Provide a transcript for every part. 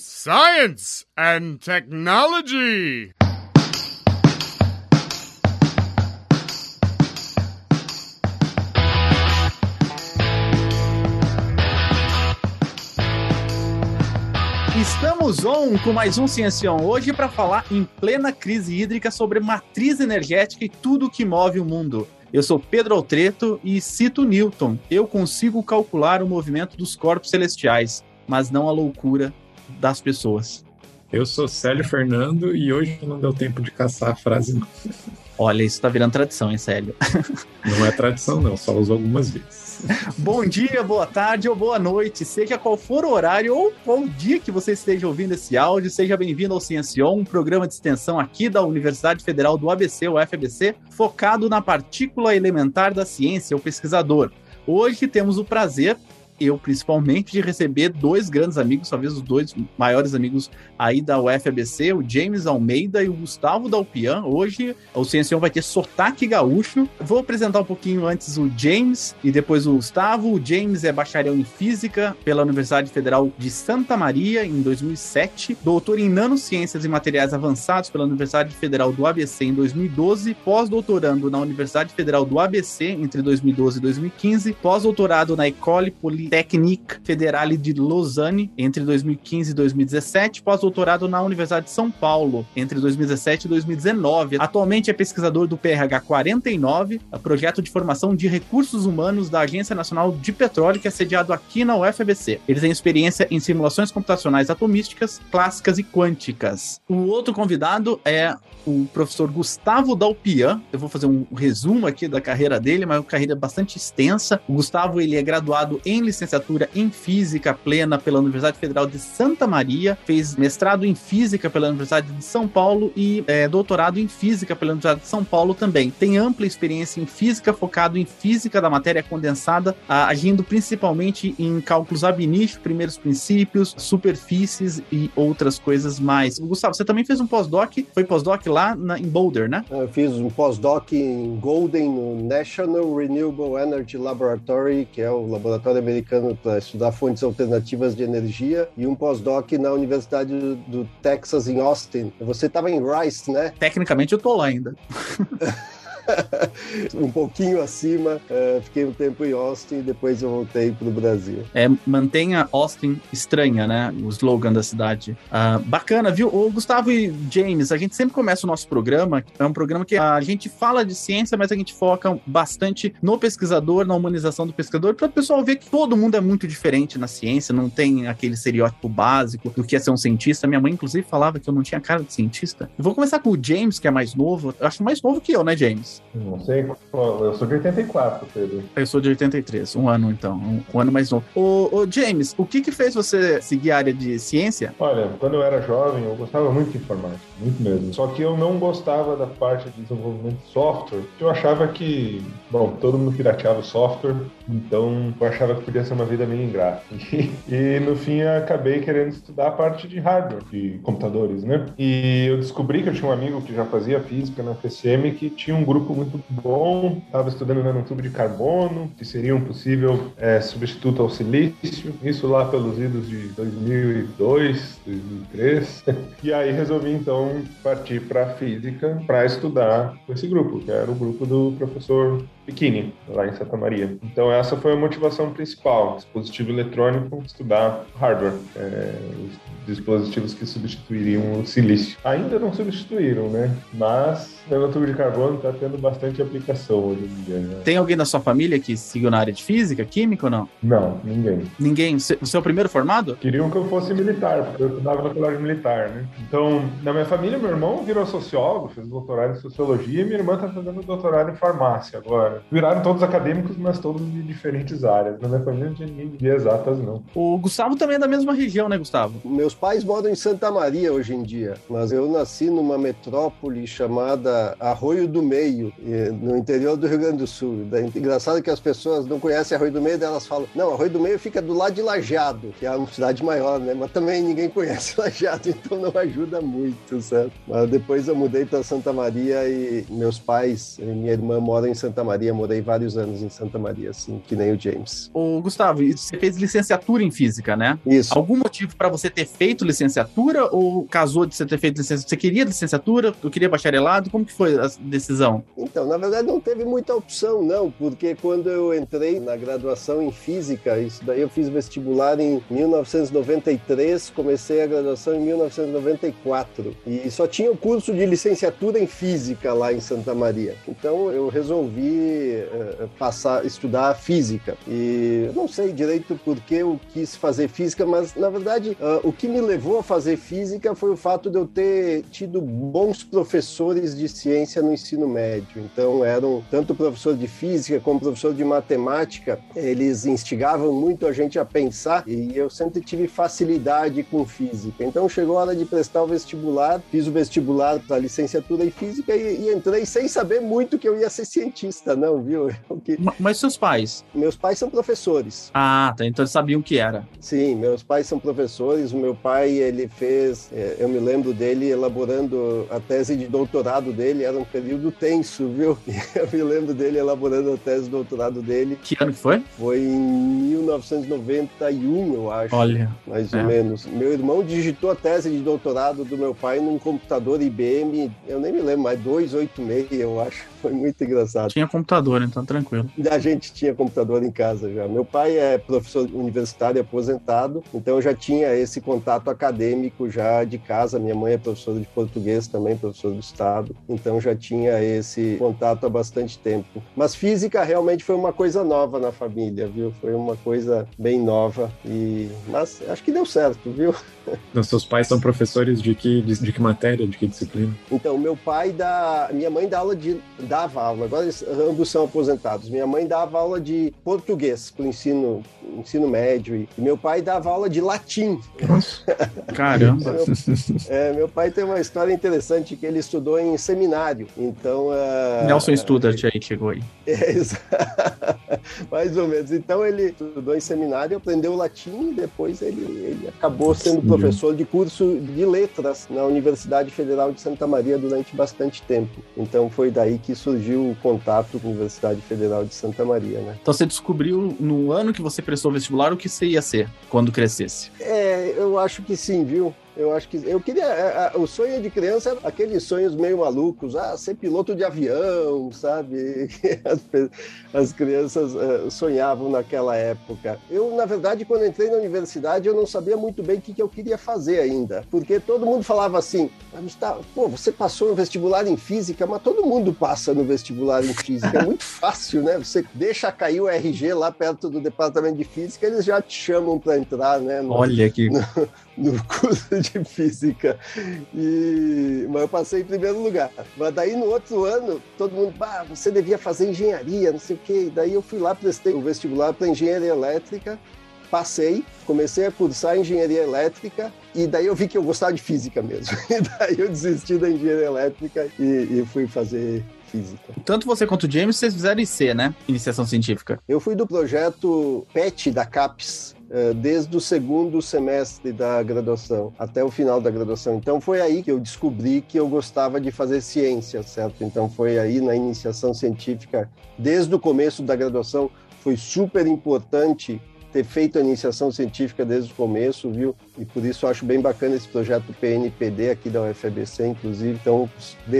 Science and Technology. Estamos on com mais um Ciencião hoje para falar em plena crise hídrica sobre matriz energética e tudo que move o mundo. Eu sou Pedro Altreto e cito Newton. Eu consigo calcular o movimento dos corpos celestiais, mas não a loucura das pessoas. Eu sou Célio Fernando e hoje não deu tempo de caçar a frase, não. Olha, isso tá virando tradição, hein, Célio? Não é tradição, não, só usou algumas vezes. Bom dia, boa tarde ou boa noite, seja qual for o horário ou qual dia que você esteja ouvindo esse áudio, seja bem-vindo ao Ciencion, um programa de extensão aqui da Universidade Federal do ABC, o FABC, focado na partícula elementar da ciência, o pesquisador. Hoje temos o prazer eu principalmente, de receber dois grandes amigos, talvez os dois maiores amigos aí da UFABC, o James Almeida e o Gustavo Dalpian. Hoje o Ciencião vai ter sotaque gaúcho. Vou apresentar um pouquinho antes o James e depois o Gustavo. O James é bacharel em Física pela Universidade Federal de Santa Maria em 2007, doutor em Nanociências e Materiais Avançados pela Universidade Federal do ABC em 2012, pós-doutorando na Universidade Federal do ABC entre 2012 e 2015, pós-doutorado na École Polytechnique Fédérale de Lausanne entre 2015 e 2017, pós-doutorado na Universidade de São Paulo entre 2017 e 2019. Atualmente é pesquisador do PRH 49, projeto de formação de recursos humanos da Agência Nacional de Petróleo, que é sediado aqui na UFABC. Ele tem experiência em simulações computacionais atomísticas, clássicas e quânticas. O outro convidado é o professor Gustavo Dalpian. Eu vou fazer um resumo aqui da carreira dele, mas é uma carreira bastante extensa. O Gustavo ele é graduado em licenciatura em Física Plena pela Universidade Federal de Santa Maria, fez mestrado em Física pela Universidade de São Paulo e é, doutorado em Física pela Universidade de São Paulo também. Tem ampla experiência em Física, focado em Física da matéria condensada, agindo principalmente em cálculos ab primeiros princípios, superfícies e outras coisas mais. Gustavo, você também fez um pós-doc, foi pós-doc lá na, em Boulder, né? Eu fiz um pós-doc em Golden, no National Renewable Energy Laboratory, que é o laboratório americano para estudar fontes alternativas de energia, e um pós-doc na Universidade do Texas, em Austin. Você estava em Rice, né? Tecnicamente eu tô lá ainda. um pouquinho acima, uh, fiquei um tempo em Austin e depois eu voltei para o Brasil. É, mantenha Austin estranha, né? O slogan da cidade. Uh, bacana, viu? O Gustavo e James, a gente sempre começa o nosso programa, é um programa que a gente fala de ciência, mas a gente foca bastante no pesquisador, na humanização do pesquisador, para o pessoal ver que todo mundo é muito diferente na ciência, não tem aquele estereótipo básico do que é ser um cientista. Minha mãe, inclusive, falava que eu não tinha cara de cientista. Eu vou começar com o James, que é mais novo. Eu acho mais novo que eu, né, James? Não sei qual. Eu sou de 84, Pedro. Eu sou de 83, um ano então, um, um ano mais novo. Ô, ô, James, o que que fez você seguir a área de ciência? Olha, quando eu era jovem, eu gostava muito de informática, muito mesmo. Só que eu não gostava da parte de desenvolvimento de software. Eu achava que, bom, todo mundo pirateava o software, então eu achava que podia ser uma vida meio ingrata. E, e no fim eu acabei querendo estudar a parte de hardware, de computadores, né? E eu descobri que eu tinha um amigo que já fazia física na FCM que tinha um grupo muito bom, estava estudando nanotubo de carbono, que seria um possível é, substituto ao silício, isso lá pelos idos de 2002, 2003. E aí resolvi então partir para física para estudar com esse grupo, que era o grupo do professor Bikini, lá em Santa Maria. Então essa foi a motivação principal, dispositivo eletrônico, estudar hardware, é, os dispositivos que substituiriam o silício. Ainda não substituíram, né? Mas nanotubo de carbono está tendo bastante aplicação hoje em dia. Né? Tem alguém da sua família que seguiu na área de física, química ou não? Não, ninguém. Ninguém? O primeiro formado? Queriam que eu fosse militar, porque eu estudava no colégio militar, né? Então, na minha família, meu irmão virou sociólogo, fez doutorado em sociologia, e minha irmã está fazendo doutorado em farmácia agora. Viraram todos acadêmicos, mas todos de diferentes áreas. Na minha família não tinha ninguém de exatas, não. O Gustavo também é da mesma região, né, Gustavo? Meus pais moram em Santa Maria hoje em dia, mas eu nasci numa metrópole chamada Arroio do Meio, no interior do Rio Grande do Sul. Engraçado que as pessoas não conhecem Arroio do Meio, elas falam, não, Arroio do Meio fica do lado de Lajeado, que é uma cidade maior, né? Mas também ninguém conhece Lajeado, então não ajuda muito, certo? Mas depois eu mudei para Santa Maria e meus pais, minha irmã mora em Santa Maria, morei vários anos em Santa Maria, assim, que nem o James. Ô, Gustavo, você fez licenciatura em física, né? Isso. Algum motivo para você ter feito licenciatura ou casou de você ter feito licenciatura? Você queria licenciatura? Eu queria bacharelado? Como que foi a decisão? Então, na verdade, não teve muita opção, não, porque quando eu entrei na graduação em física, isso daí eu fiz vestibular em 1993, comecei a graduação em 1994 e só tinha o curso de licenciatura em física lá em Santa Maria. Então eu resolvi uh, passar estudar física e não sei direito por que eu quis fazer física, mas na verdade uh, o que me levou a fazer física foi o fato de eu ter tido bons professores de ciência no ensino médio. Então eram tanto professor de física como professor de matemática, eles instigavam muito a gente a pensar e eu sempre tive facilidade com física. Então chegou a hora de prestar o vestibular, fiz o vestibular para licenciatura em física e, e, entrei sem saber muito que eu ia ser cientista, não, viu? Que... Mas seus pais? Meus pais são professores. Ah, tá. Então eles sabiam o que era. Sim, meus pais são professores. O meu pai, ele fez, é, eu me lembro dele elaborando a tese de doutorado dele, era um período tenso, viu? Eu me lembro dele elaborando a tese de doutorado dele. Que ano que foi? Foi em 1991, eu acho. Olha. Mais é. ou menos. Meu irmão digitou a tese de doutorado do meu pai num computador IBM, eu nem me lembro, mas 286, eu acho. Foi muito engraçado. Tinha computador, então tranquilo. A gente tinha computador em casa já. Meu pai é professor universitário aposentado, então eu já tinha esse contato acadêmico já de casa. Minha mãe é professora de português também, professor do estado, então já tinha esse contato há bastante tempo. Mas física realmente foi uma coisa nova na família, viu? Foi uma coisa bem nova e mas acho que deu certo, viu? Então, seus pais são professores de que de, de que matéria, de que disciplina? Então, meu pai dá, minha mãe dá aula de dava aula, agora eles, são aposentados. Minha mãe dava aula de português para o ensino, ensino médio e, meu pai dava aula de latim. Caramba! meu, é, meu pai tem uma história interessante que ele estudou em seminário, então... Uh, Nelson Studart aí chegou aí. É, mais ou menos. Então ele estudou em seminário, aprendeu latim e depois ele, ele acabou sendo professor de curso de letras na Universidade Federal de Santa Maria durante bastante tempo. Então foi daí que surgiu o contato com Universidade Federal de Santa Maria, né? Então você descobriu no ano que você prestou vestibular o que você ia ser quando crescesse? É, eu acho que sim, viu? Eu acho que eu queria. É, o sonho de criança era aqueles sonhos meio malucos, ah, ser piloto de avião, sabe? As, as crianças uh, sonhavam naquela época. Eu, na verdade, quando entrei na universidade, eu não sabia muito bem o que, que eu queria fazer ainda, porque todo mundo falava assim: ah, pô, você passou no vestibular em física, mas todo mundo passa no vestibular em física. É muito fácil, né? Você deixa cair o RG lá perto do departamento de física, eles já te chamam para entrar, né? No, Olha que. No, no curso de física. E, mas eu passei em primeiro lugar. Mas daí no outro ano, todo mundo, ah, você devia fazer engenharia, não sei o quê. E daí eu fui lá, prestei o vestibular para engenharia elétrica, passei, comecei a cursar engenharia elétrica e daí eu vi que eu gostava de física mesmo. E daí eu desisti da engenharia elétrica e, e fui fazer física. Tanto você quanto o James, vocês fizeram IC, né? Iniciação científica. Eu fui do projeto PET da CAPES, desde o segundo semestre da graduação até o final da graduação. Então foi aí que eu descobri que eu gostava de fazer ciência, certo? Então foi aí na iniciação científica, desde o começo da graduação, foi super importante ter feito a iniciação científica desde o começo, viu? E por isso eu acho bem bacana esse projeto PNPD aqui da UFABC, inclusive. Então,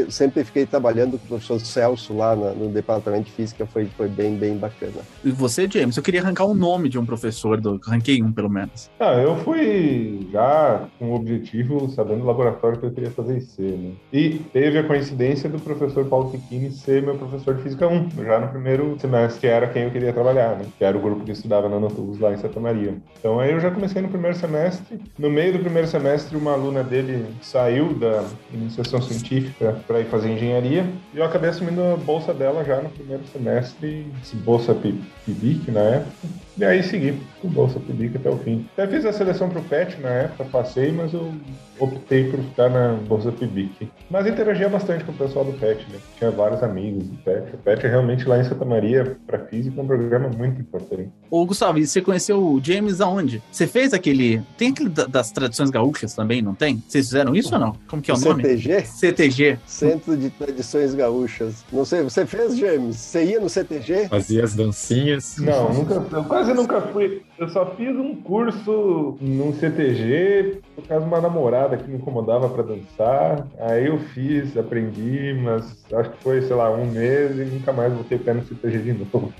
sempre fiquei trabalhando com o professor Celso lá no departamento de física, foi, foi bem, bem bacana. E você, James, eu queria arrancar o um nome de um professor, do, arranquei um pelo menos. Ah, eu fui já com o objetivo, sabendo o laboratório que eu queria fazer IC, né? E teve a coincidência do professor Paulo Piquini ser meu professor de Física 1, já no primeiro semestre, que era quem eu queria trabalhar, né? Que era o grupo que estudava na Natubus lá em Santa Maria. Então aí eu já comecei no primeiro semestre. No meio do primeiro semestre, uma aluna dele saiu da iniciação científica para ir fazer engenharia e eu acabei assumindo a bolsa dela já no primeiro semestre, bolsa PIBIC na época. E aí segui com Bolsa PIBIC até o fim. Até fiz a seleção pro PET na época, passei, mas eu optei por ficar na Bolsa PIBIC. Mas interagia bastante com o pessoal do PET, né? Tinha vários amigos do PET. O PET é realmente lá em Santa Maria, para física, é um programa muito importante. Ô, Gustavo, e você conheceu o James aonde? Você fez aquele. Tem aquele das tradições gaúchas também, não tem? Vocês fizeram isso ou não? Como que é o, o nome? CTG? CTG. Centro de Tradições Gaúchas. Não sei, você fez, James? Você ia no CTG? Fazia as dancinhas. Não, nunca, eu quase nunca fui. Eu só fiz um curso num CTG por causa de uma namorada que me incomodava para dançar. Aí eu fiz, aprendi, mas acho que foi, sei lá, um mês e nunca mais voltei o pé no CTG de novo.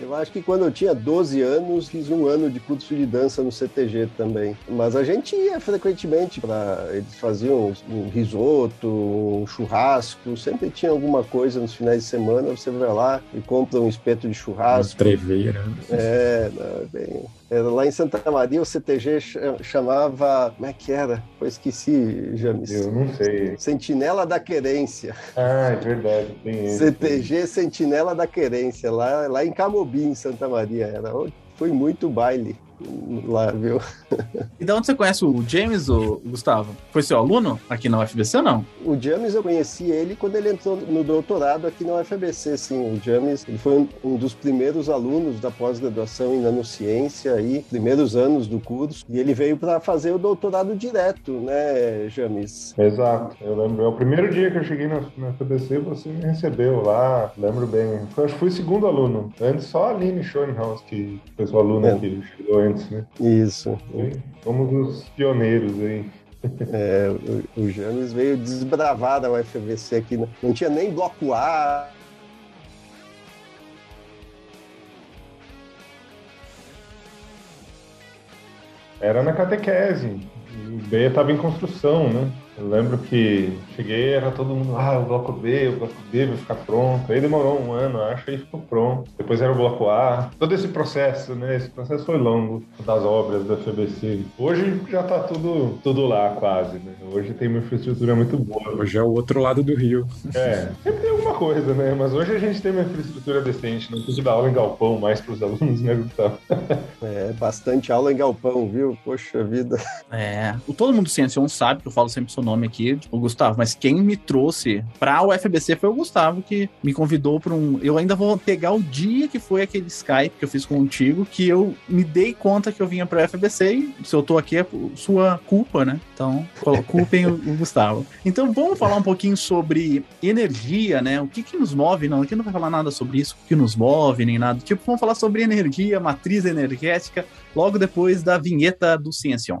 Eu acho que quando eu tinha 12 anos, fiz um ano de curso de dança no CTG também. Mas a gente ia frequentemente para. Eles faziam um risoto, um churrasco, sempre tinha alguma coisa nos finais de semana. Você vai lá e compra um espeto de churrasco. Treveira. É, bem. Era lá em Santa Maria, o CTG chamava. Como é que era? Eu esqueci, James. Eu não sei. Sentinela da Querência. Ah, é verdade. Tem esse. CTG Sentinela da Querência, lá, lá em Camobi, em Santa Maria. Era, foi muito baile lá, viu? E de onde você conhece o James, o Gustavo? Foi seu aluno aqui na UFBC ou não? O James eu conheci ele quando ele entrou no doutorado aqui na UFBC, sim. O James ele foi um, um dos primeiros alunos da pós-graduação em nanociência aí, primeiros anos do curso, e ele veio para fazer o doutorado direto, né, James? Exato. Eu lembro, é o primeiro dia que eu cheguei na, na UFBC, você me recebeu lá, lembro bem. Foi, acho que fui segundo aluno. Antes só a Aline Schoenhaus, que foi sua aluna é. que chegou antes, né? Isso. Somos os pioneiros aí. É, o, o James veio desbravar da UFVC aqui. Não, não tinha nem bloco A. Era na catequese. O B estava em construção, né? Eu lembro que cheguei, era todo mundo, ah, o bloco B, o bloco B vai ficar pronto. Aí demorou um ano, acho, aí ficou pronto. Depois era o bloco A. Todo esse processo, né? Esse processo foi longo das obras da FBC. Hoje já tá tudo, tudo lá, quase, né? Hoje tem uma infraestrutura muito boa. Hoje é o outro lado do rio. É, sempre tem alguma coisa, né? Mas hoje a gente tem uma infraestrutura decente, não precisa dar aula em galpão mais pros alunos, né, Gustavo? É, bastante aula em galpão, viu? Poxa vida. É, o Todo Mundo Ciência 1 sabe que eu falo sempre sobre nome aqui, tipo, o Gustavo, mas quem me trouxe pra UFBC foi o Gustavo, que me convidou pra um. Eu ainda vou pegar o dia que foi aquele Skype que eu fiz contigo, que eu me dei conta que eu vinha pra UFBC e se eu tô aqui é sua culpa, né? Então, culpem o, o, Gustavo. Então, vamos falar um pouquinho sobre energia, né? O que que nos move? Não, aqui não vai falar nada sobre isso, o que nos move, nem nada. Tipo, vamos falar sobre energia, matriz energética, logo depois da vinheta do Ciencion.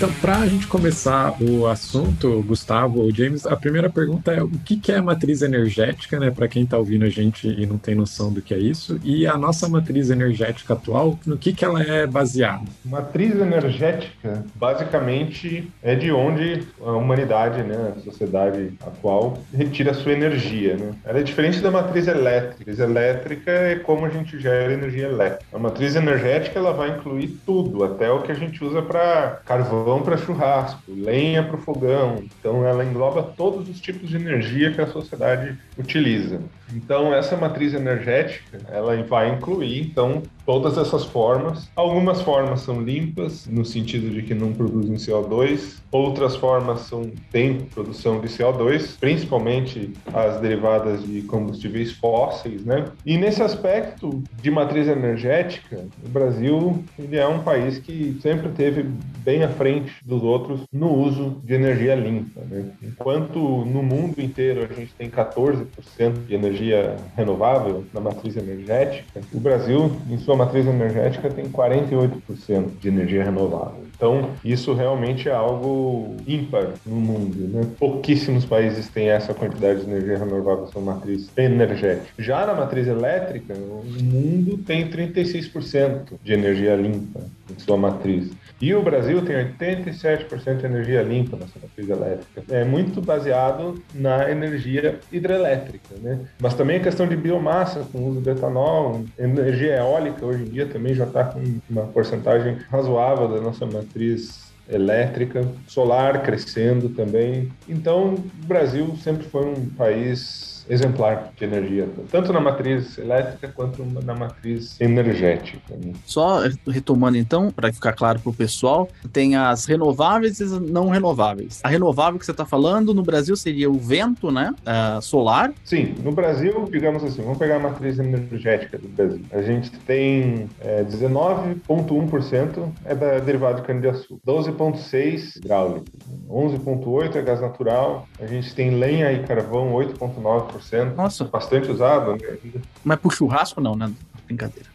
Então, para a gente começar o assunto, Gustavo ou James, a primeira pergunta é o que é matriz energética, né? Para quem está ouvindo a gente e não tem noção do que é isso, e a nossa matriz energética atual, no que, que ela é baseada? Matriz energética, basicamente, é de onde a humanidade, né, a sociedade atual, retira a sua energia, né? Ela é diferente da matriz elétrica. A matriz elétrica é como a gente gera energia elétrica. A matriz energética ela vai incluir tudo, até o que a gente usa para carvão carvão para churrasco, lenha para o fogão. Então, ela engloba todos os tipos de energia que a sociedade utiliza. Então, essa matriz energética, ela vai incluir, então, todas essas formas. Algumas formas são limpas, no sentido de que não produzem CO2. Outras formas são, têm produção de CO2, principalmente as derivadas de combustíveis fósseis, né? E nesse aspecto de matriz energética, o Brasil ele é um país que sempre teve bem à frente dos outros no uso de energia limpa, né? Enquanto no mundo inteiro a gente tem 14% de energia renovável na matriz energética, o Brasil, em sua matriz energética, tem 48% de energia renovável. Então, isso realmente é algo ímpar no mundo. Né? Pouquíssimos países têm essa quantidade de energia renovável na sua matriz energética. Já na matriz elétrica, o mundo tem 36% de energia limpa. em sua matriz. E o Brasil tem 87% de energia limpa na sua matriz elétrica. É muito baseado na energia hidrelétrica, né? Mas também a questão de biomassa, com o uso de etanol, energia eólica hoje em dia também já está com uma porcentagem razoável da nossa matriz elétrica, solar crescendo também. Então, o Brasil sempre foi um país exemplar de energia, tanto na matriz elétrica quanto na matriz energética. Né? Só retomando então, para ficar claro para o pessoal, tem as renováveis e as não renováveis. A renovável que você está falando no Brasil seria o vento, né? Uh, solar. Sim, no Brasil, digamos assim, vamos pegar a matriz energética do Brasil. A gente tem é, 19,1% é da derivado de cana-de-açúcar, 12,6% hidráulico, 11,8% é gás natural, a gente tem lenha e carvão 8,9%. Nossa. Bastante usado, né? Mas pro churrasco não, né? Brincadeira.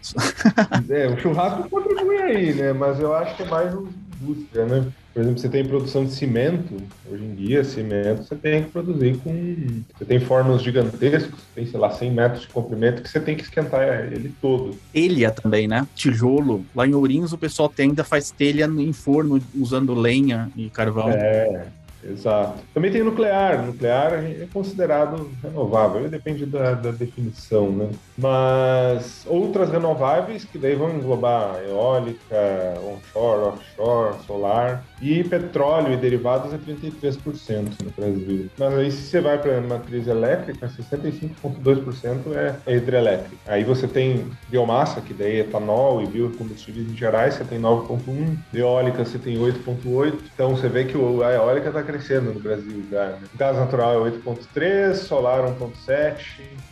é, o churrasco contribui aí, né? Mas eu acho que é mais indústria, né? Por exemplo, você tem produção de cimento, hoje em dia, cimento você tem que produzir com. Você tem fornos gigantescos, tem, sei lá, 100 metros de comprimento, que você tem que esquentar ele todo. Telha também, né? Tijolo. Lá em Ourinhos o pessoal ainda faz telha em forno usando lenha e carvão. É. Exato. Também tem nuclear. Nuclear é considerado renovável, depende da, da, definição, né? Mas outras renováveis que daí vão englobar eólica, onshore, offshore, solar e petróleo e derivados é 33% no Brasil. Mas aí se você vai para a matriz elétrica, 65,2% é, é hidrelétrica. Aí você tem biomassa, que daí é etanol e biocombustíveis em gerais, você tem 9,1%, eólica você tem 8,8%. Então você vê que a eólica está crescendo no Brasil já. Né? Gás natural é 8,3%, solar 1,7%.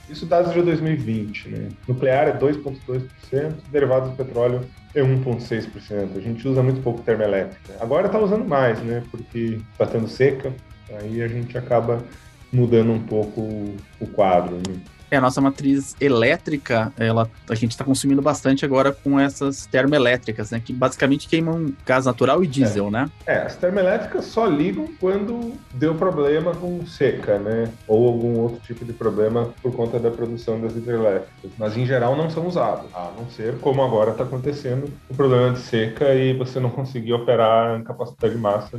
Isso dados de 2020, né? Nuclear é 2,2%, derivados do petróleo é 1,6%. A gente usa muito pouco termoelétrica. Agora está usando mais, né? Porque está tendo seca, aí a gente acaba mudando um pouco o quadro. Né? É, a nossa matriz elétrica, ela, a gente está consumindo bastante agora com essas termoelétricas, né? Que basicamente queimam gás natural e diesel, é. né? É, as termoelétricas só ligam quando deu problema com seca, né? Ou algum outro tipo de problema por conta da produção das hidrelétricas. Mas em geral não são usadas, a não ser como agora está acontecendo o problema de seca e você não conseguir operar em capacidade nas,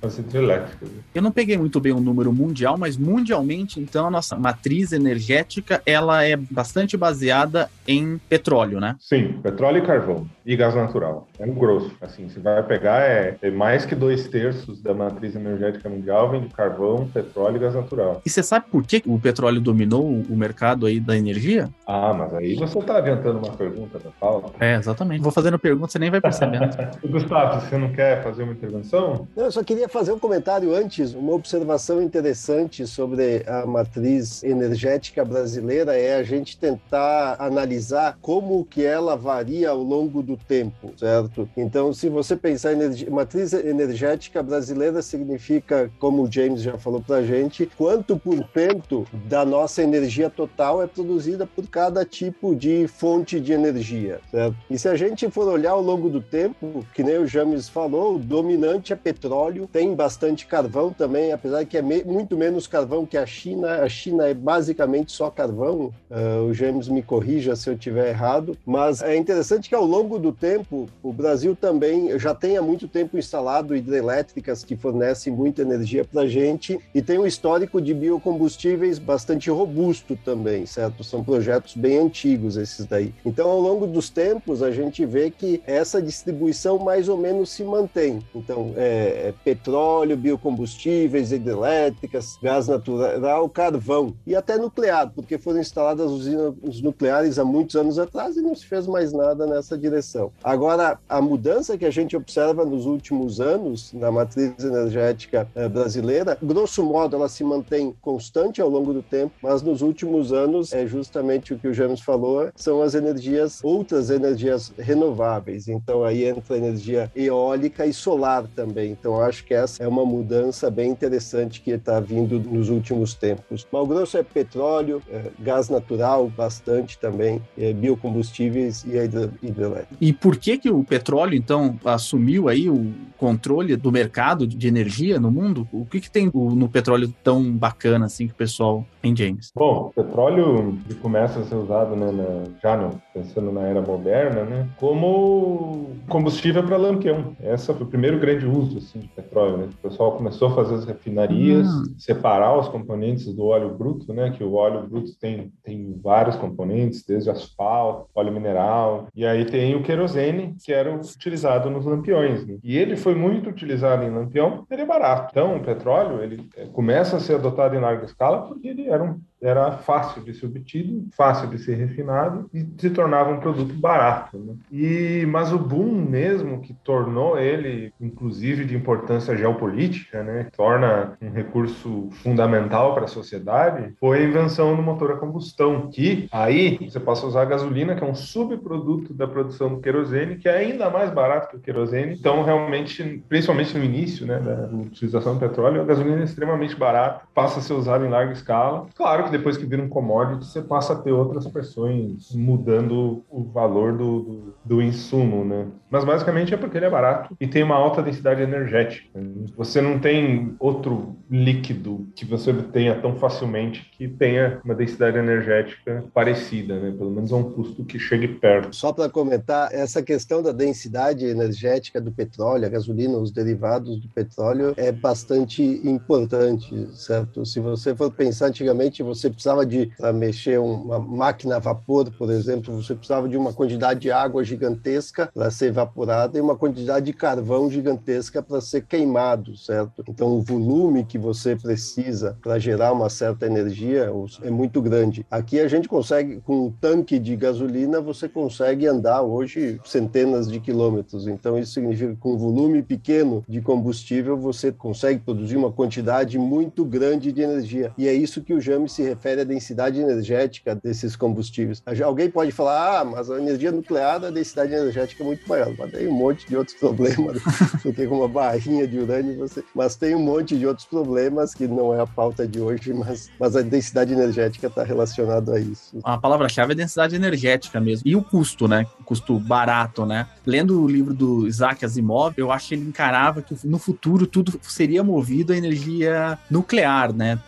nas hidrelétricas. Eu não peguei muito bem o número mundial, mas mundialmente, então, a nossa matriz energética ela é bastante baseada em petróleo, né? Sim, petróleo e carvão e gás natural. É um grosso. Assim, você vai pegar é, é mais que dois terços da matriz energética mundial vem de carvão, petróleo e gás natural. E você sabe por que o petróleo dominou o mercado aí da energia? Ah, mas aí você está adiantando uma pergunta da Paula. É, exatamente. Vou fazendo pergunta, você nem vai percebendo. Gustavo, você não quer fazer uma intervenção? Não, eu só queria fazer um comentário antes, uma observação interessante sobre a matriz energética brasileira é a gente tentar analisar como que ela varia ao longo do tempo, certo? Então, se você pensar em matriz energética brasileira significa, como o James já falou para a gente, quanto por cento da nossa energia total é produzida por cada tipo de fonte de energia, certo? E se a gente for olhar ao longo do tempo, que nem o James falou, o dominante é petróleo, tem bastante carvão também, apesar que é me muito menos carvão que a China. A China é basicamente só carvão. Uh, o James me corrija se eu tiver errado, mas é interessante que ao longo do tempo, o Brasil também já tem há muito tempo instalado hidrelétricas que fornecem muita energia para a gente e tem um histórico de biocombustíveis bastante robusto também, certo? São projetos bem antigos esses daí. Então, ao longo dos tempos, a gente vê que essa distribuição mais ou menos se mantém. Então, é, é petróleo, biocombustíveis, hidrelétricas, gás natural, carvão e até nuclear, porque foram instaladas usinas nucleares há muitos anos atrás e não se fez mais nada nessa direção. Agora, a mudança que a gente observa nos últimos anos na matriz energética eh, brasileira, grosso modo, ela se mantém constante ao longo do tempo, mas nos últimos anos é justamente o que o James falou, são as energias, outras energias renováveis. Então aí entra energia eólica e solar também. Então acho que essa é uma mudança bem interessante que está vindo nos últimos tempos. Mal grosso é petróleo, é, gás natural, bastante também, é, biocombustíveis e a hidrelétrica. E por que que o petróleo, então, assumiu aí o controle do mercado de energia no mundo? O que que tem no petróleo tão bacana, assim, que o pessoal em James? Bom, o petróleo começa a ser usado né, na, já no, pensando na era moderna, né, como combustível para lampião. Esse foi o primeiro grande uso assim, de petróleo. Né? O pessoal começou a fazer as refinarias, hum. separar os componentes do óleo bruto, né, que o óleo bruto tem, tem vários componentes, desde asfalto, óleo mineral, e aí tem o querosene, que era utilizado nos lampiões. Né? E ele foi muito utilizado em lampião ele é barato. Então, o petróleo ele é, começa a ser adotado em larga escala porque ele era um era fácil de ser obtido, fácil de ser refinado e se tornava um produto barato. Né? E mas o boom mesmo que tornou ele, inclusive de importância geopolítica, né, torna um recurso fundamental para a sociedade, foi a invenção do motor a combustão, que aí você passa a usar a gasolina, que é um subproduto da produção do querosene, que é ainda mais barato que o querosene. Então, realmente, principalmente no início, né, da utilização do petróleo, a gasolina é extremamente barata, passa a ser usada em larga escala. Claro que depois que vira um commodity, você passa a ter outras pressões mudando o valor do, do, do, insumo, né? Mas basicamente é porque ele é barato e tem uma alta densidade energética. Você não tem outro líquido que você obtenha tão facilmente que tenha uma densidade energética parecida, né? Pelo menos a um custo que chegue perto. Só para comentar, essa questão da densidade energética do petróleo, a gasolina, os derivados do petróleo é bastante importante, certo? Se você for pensar antigamente, você precisava de, para mexer uma máquina a vapor, por exemplo, você precisava de uma quantidade de água gigantesca para ser evaporada e uma quantidade de carvão gigantesca para ser queimado, certo? Então, o volume que você precisa para gerar uma certa energia é muito grande. Aqui a gente consegue, com um tanque de gasolina, você consegue andar hoje centenas de quilômetros. Então, isso significa que com um volume pequeno de combustível, você consegue produzir uma quantidade muito grande de energia. E é isso que o Jame se refere à densidade energética desses combustíveis. Alguém pode falar, ah, mas a energia nuclear, a densidade energética é muito maior. Mas tem um monte de outros problemas do que com uma barrinha de urânio. Você... Mas tem um monte de outros problemas que não é a pauta de hoje, mas, mas a densidade energética está relacionada a isso. A palavra-chave é densidade energética mesmo. E o custo, né? O custo barato, né? Lendo o livro do Isaac Asimov, eu acho que ele encarava que no futuro tudo seria movido a energia nuclear, né?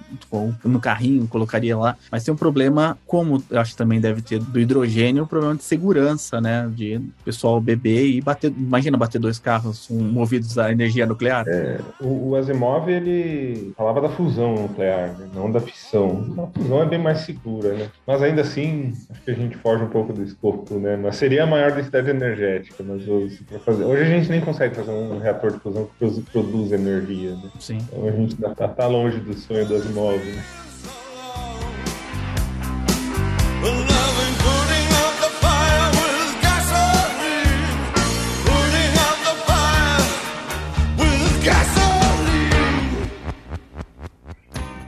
No carrinho, colocar colocaria lá. Mas tem um problema, como eu acho que também deve ter do hidrogênio, um problema de segurança, né? De pessoal beber e bater. Imagina bater dois carros movidos a energia nuclear. É, o, o, Asimov, ele falava da fusão nuclear, né? não da fissão. A fusão é bem mais segura, né? Mas ainda assim, acho que a gente foge um pouco do escopo, né? Mas seria a maior densidade energética, mas hoje, fazer... hoje a gente nem consegue fazer um reator de fusão que produz energia, né? Sim. Então a gente tá, tá longe do sonho do Asimov, né?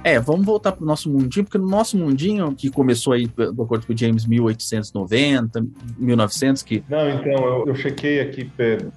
É, vamos voltar para o nosso mundinho, porque no nosso mundinho, que começou aí, de acordo com o James, 1890, 1900, que... Não, então, eu, eu chequei aqui, Pedro.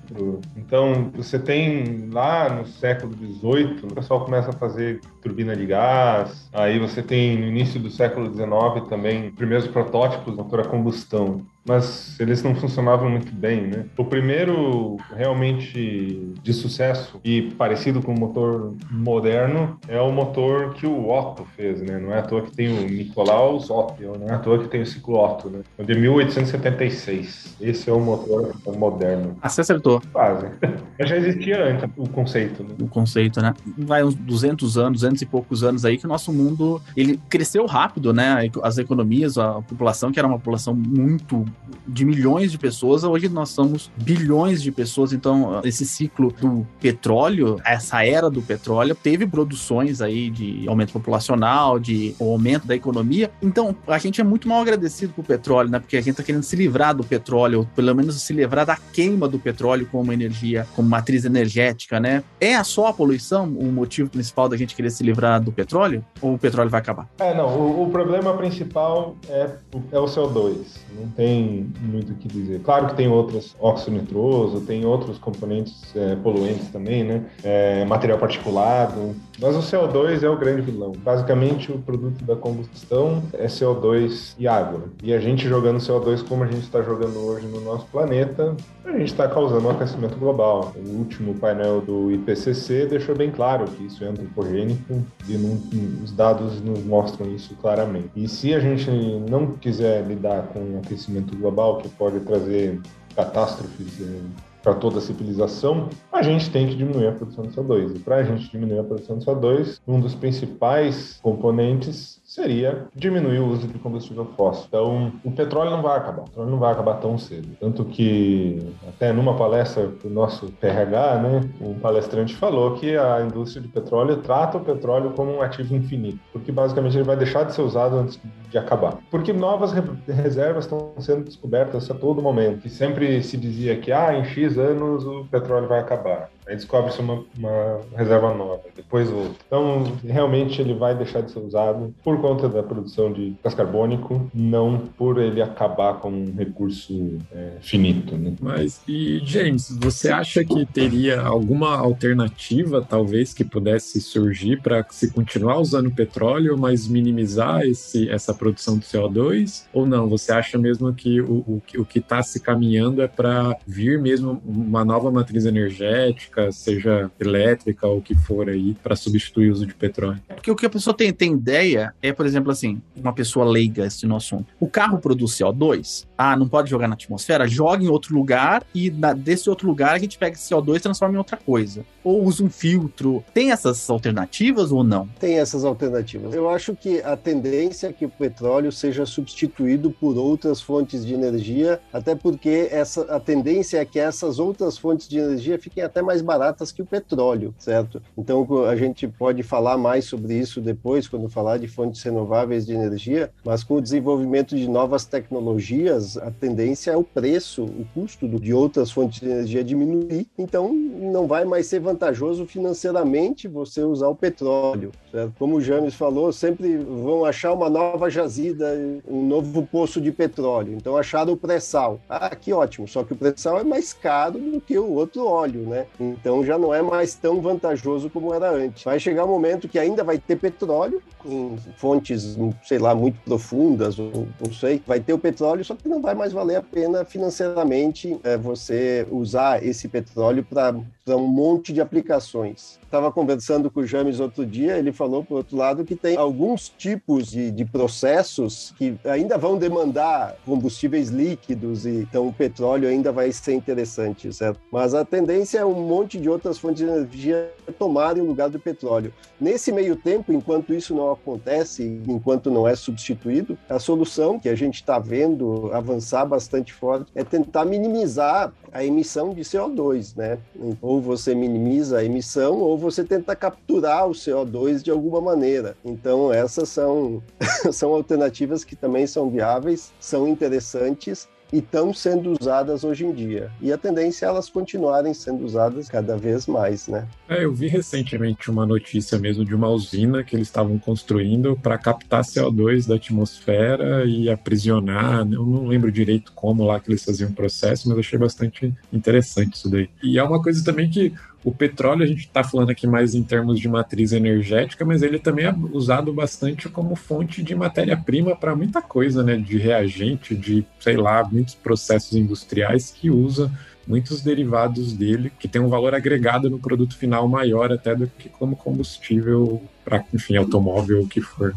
Então, você tem lá no século XVIII, o pessoal começa a fazer turbina de gás, aí você tem no início do século XIX também primeiros protótipos de motor a combustão mas eles não funcionavam muito bem, né? O primeiro realmente de sucesso e parecido com o motor moderno é o motor que o Otto fez, né? Não é à toa que tem o Nicolaus Otto, não é à toa que tem o ciclo Otto, né? O de 1876. Esse é o motor moderno. Ah, você acertou. Quase. Já existia antes o conceito, né? O conceito, né? Vai uns 200 anos, 200 e poucos anos aí que o nosso mundo, ele cresceu rápido, né? As economias, a população, que era uma população muito de milhões de pessoas, hoje nós somos bilhões de pessoas. Então, esse ciclo do petróleo, essa era do petróleo, teve produções aí de aumento populacional, de aumento da economia. Então, a gente é muito mal agradecido com o petróleo, né? Porque a gente está querendo se livrar do petróleo, ou pelo menos se livrar da queima do petróleo como energia, como matriz energética, né? É só a poluição o motivo principal da gente querer se livrar do petróleo? Ou o petróleo vai acabar? É, não. O, o problema principal é, é o CO2. Não tem tem muito o que dizer. Claro que tem outros, óxido nitroso, tem outros componentes é, poluentes também, né? É, material particulado, mas o CO2 é o grande vilão. Basicamente, o produto da combustão é CO2 e água. E a gente jogando CO2 como a gente está jogando hoje no nosso planeta, a gente está causando um aquecimento global. O último painel do IPCC deixou bem claro que isso é antropogênico e não, os dados nos mostram isso claramente. E se a gente não quiser lidar com o aquecimento global, que pode trazer catástrofes é, para toda a civilização, a gente tem que diminuir a produção de CO2. E para a gente diminuir a produção de CO2, um dos principais componentes seria diminuir o uso de combustível fóssil. Então, o petróleo não vai acabar, o petróleo não vai acabar tão cedo. Tanto que, até numa palestra do nosso PRH, né, um palestrante falou que a indústria de petróleo trata o petróleo como um ativo infinito, porque basicamente ele vai deixar de ser usado antes de acabar. Porque novas reservas estão sendo descobertas a todo momento. E sempre se dizia que, ah, em X anos o petróleo vai acabar. Aí descobre-se uma, uma, reserva nova, depois outra. Então, realmente ele vai deixar de ser usado por conta da produção de gás carbônico, não por ele acabar com um recurso é, finito. Né? Mas, e James, você acha que teria alguma alternativa, talvez, que pudesse surgir para se continuar usando petróleo, mas minimizar esse, essa produção de CO2? Ou não? Você acha mesmo que o, o, o que está se caminhando é para vir mesmo uma nova matriz energética? seja elétrica ou o que for aí, para substituir o uso de petróleo. Porque o que a pessoa tem, tem ideia é, por exemplo, assim, uma pessoa leiga esse no assunto. O carro produz CO2, ah, não pode jogar na atmosfera? Joga em outro lugar e na, desse outro lugar a gente pega esse CO2 e transforma em outra coisa. Ou usa um filtro. Tem essas alternativas ou não? Tem essas alternativas. Eu acho que a tendência é que o petróleo seja substituído por outras fontes de energia, até porque essa, a tendência é que essas outras fontes de energia fiquem até mais baratas que o petróleo, certo? Então a gente pode falar mais sobre isso depois, quando falar de fontes renováveis de energia, mas com o desenvolvimento de novas tecnologias, a tendência é o preço, o custo de outras fontes de energia diminuir, então não vai mais ser vantajoso financeiramente você usar o petróleo, certo? Como o James falou, sempre vão achar uma nova jazida, um novo poço de petróleo, então acharam o pré-sal. Ah, que ótimo, só que o pré-sal é mais caro do que o outro óleo, né? Então já não é mais tão vantajoso como era antes. Vai chegar um momento que ainda vai ter petróleo em fontes, sei lá, muito profundas, ou não sei. Vai ter o petróleo, só que não vai mais valer a pena financeiramente é, você usar esse petróleo para um monte de aplicações estava conversando com o James outro dia, ele falou, por outro lado, que tem alguns tipos de, de processos que ainda vão demandar combustíveis líquidos, e então o petróleo ainda vai ser interessante, certo? Mas a tendência é um monte de outras fontes de energia tomarem o lugar do petróleo. Nesse meio tempo, enquanto isso não acontece, enquanto não é substituído, a solução que a gente está vendo avançar bastante forte é tentar minimizar a emissão de CO2, né? Ou você minimiza a emissão, ou você tenta capturar o CO2 de alguma maneira. Então, essas são, são alternativas que também são viáveis, são interessantes e estão sendo usadas hoje em dia. E a tendência é elas continuarem sendo usadas cada vez mais, né? É, eu vi recentemente uma notícia mesmo de uma usina que eles estavam construindo para captar CO2 da atmosfera e aprisionar. Eu não lembro direito como lá que eles faziam o processo, mas achei bastante interessante isso daí. E é uma coisa também que o petróleo, a gente está falando aqui mais em termos de matriz energética, mas ele também é usado bastante como fonte de matéria-prima para muita coisa, né? De reagente, de, sei lá, muitos processos industriais que usa muitos derivados dele, que tem um valor agregado no produto final maior até do que como combustível para, enfim, automóvel, o que for.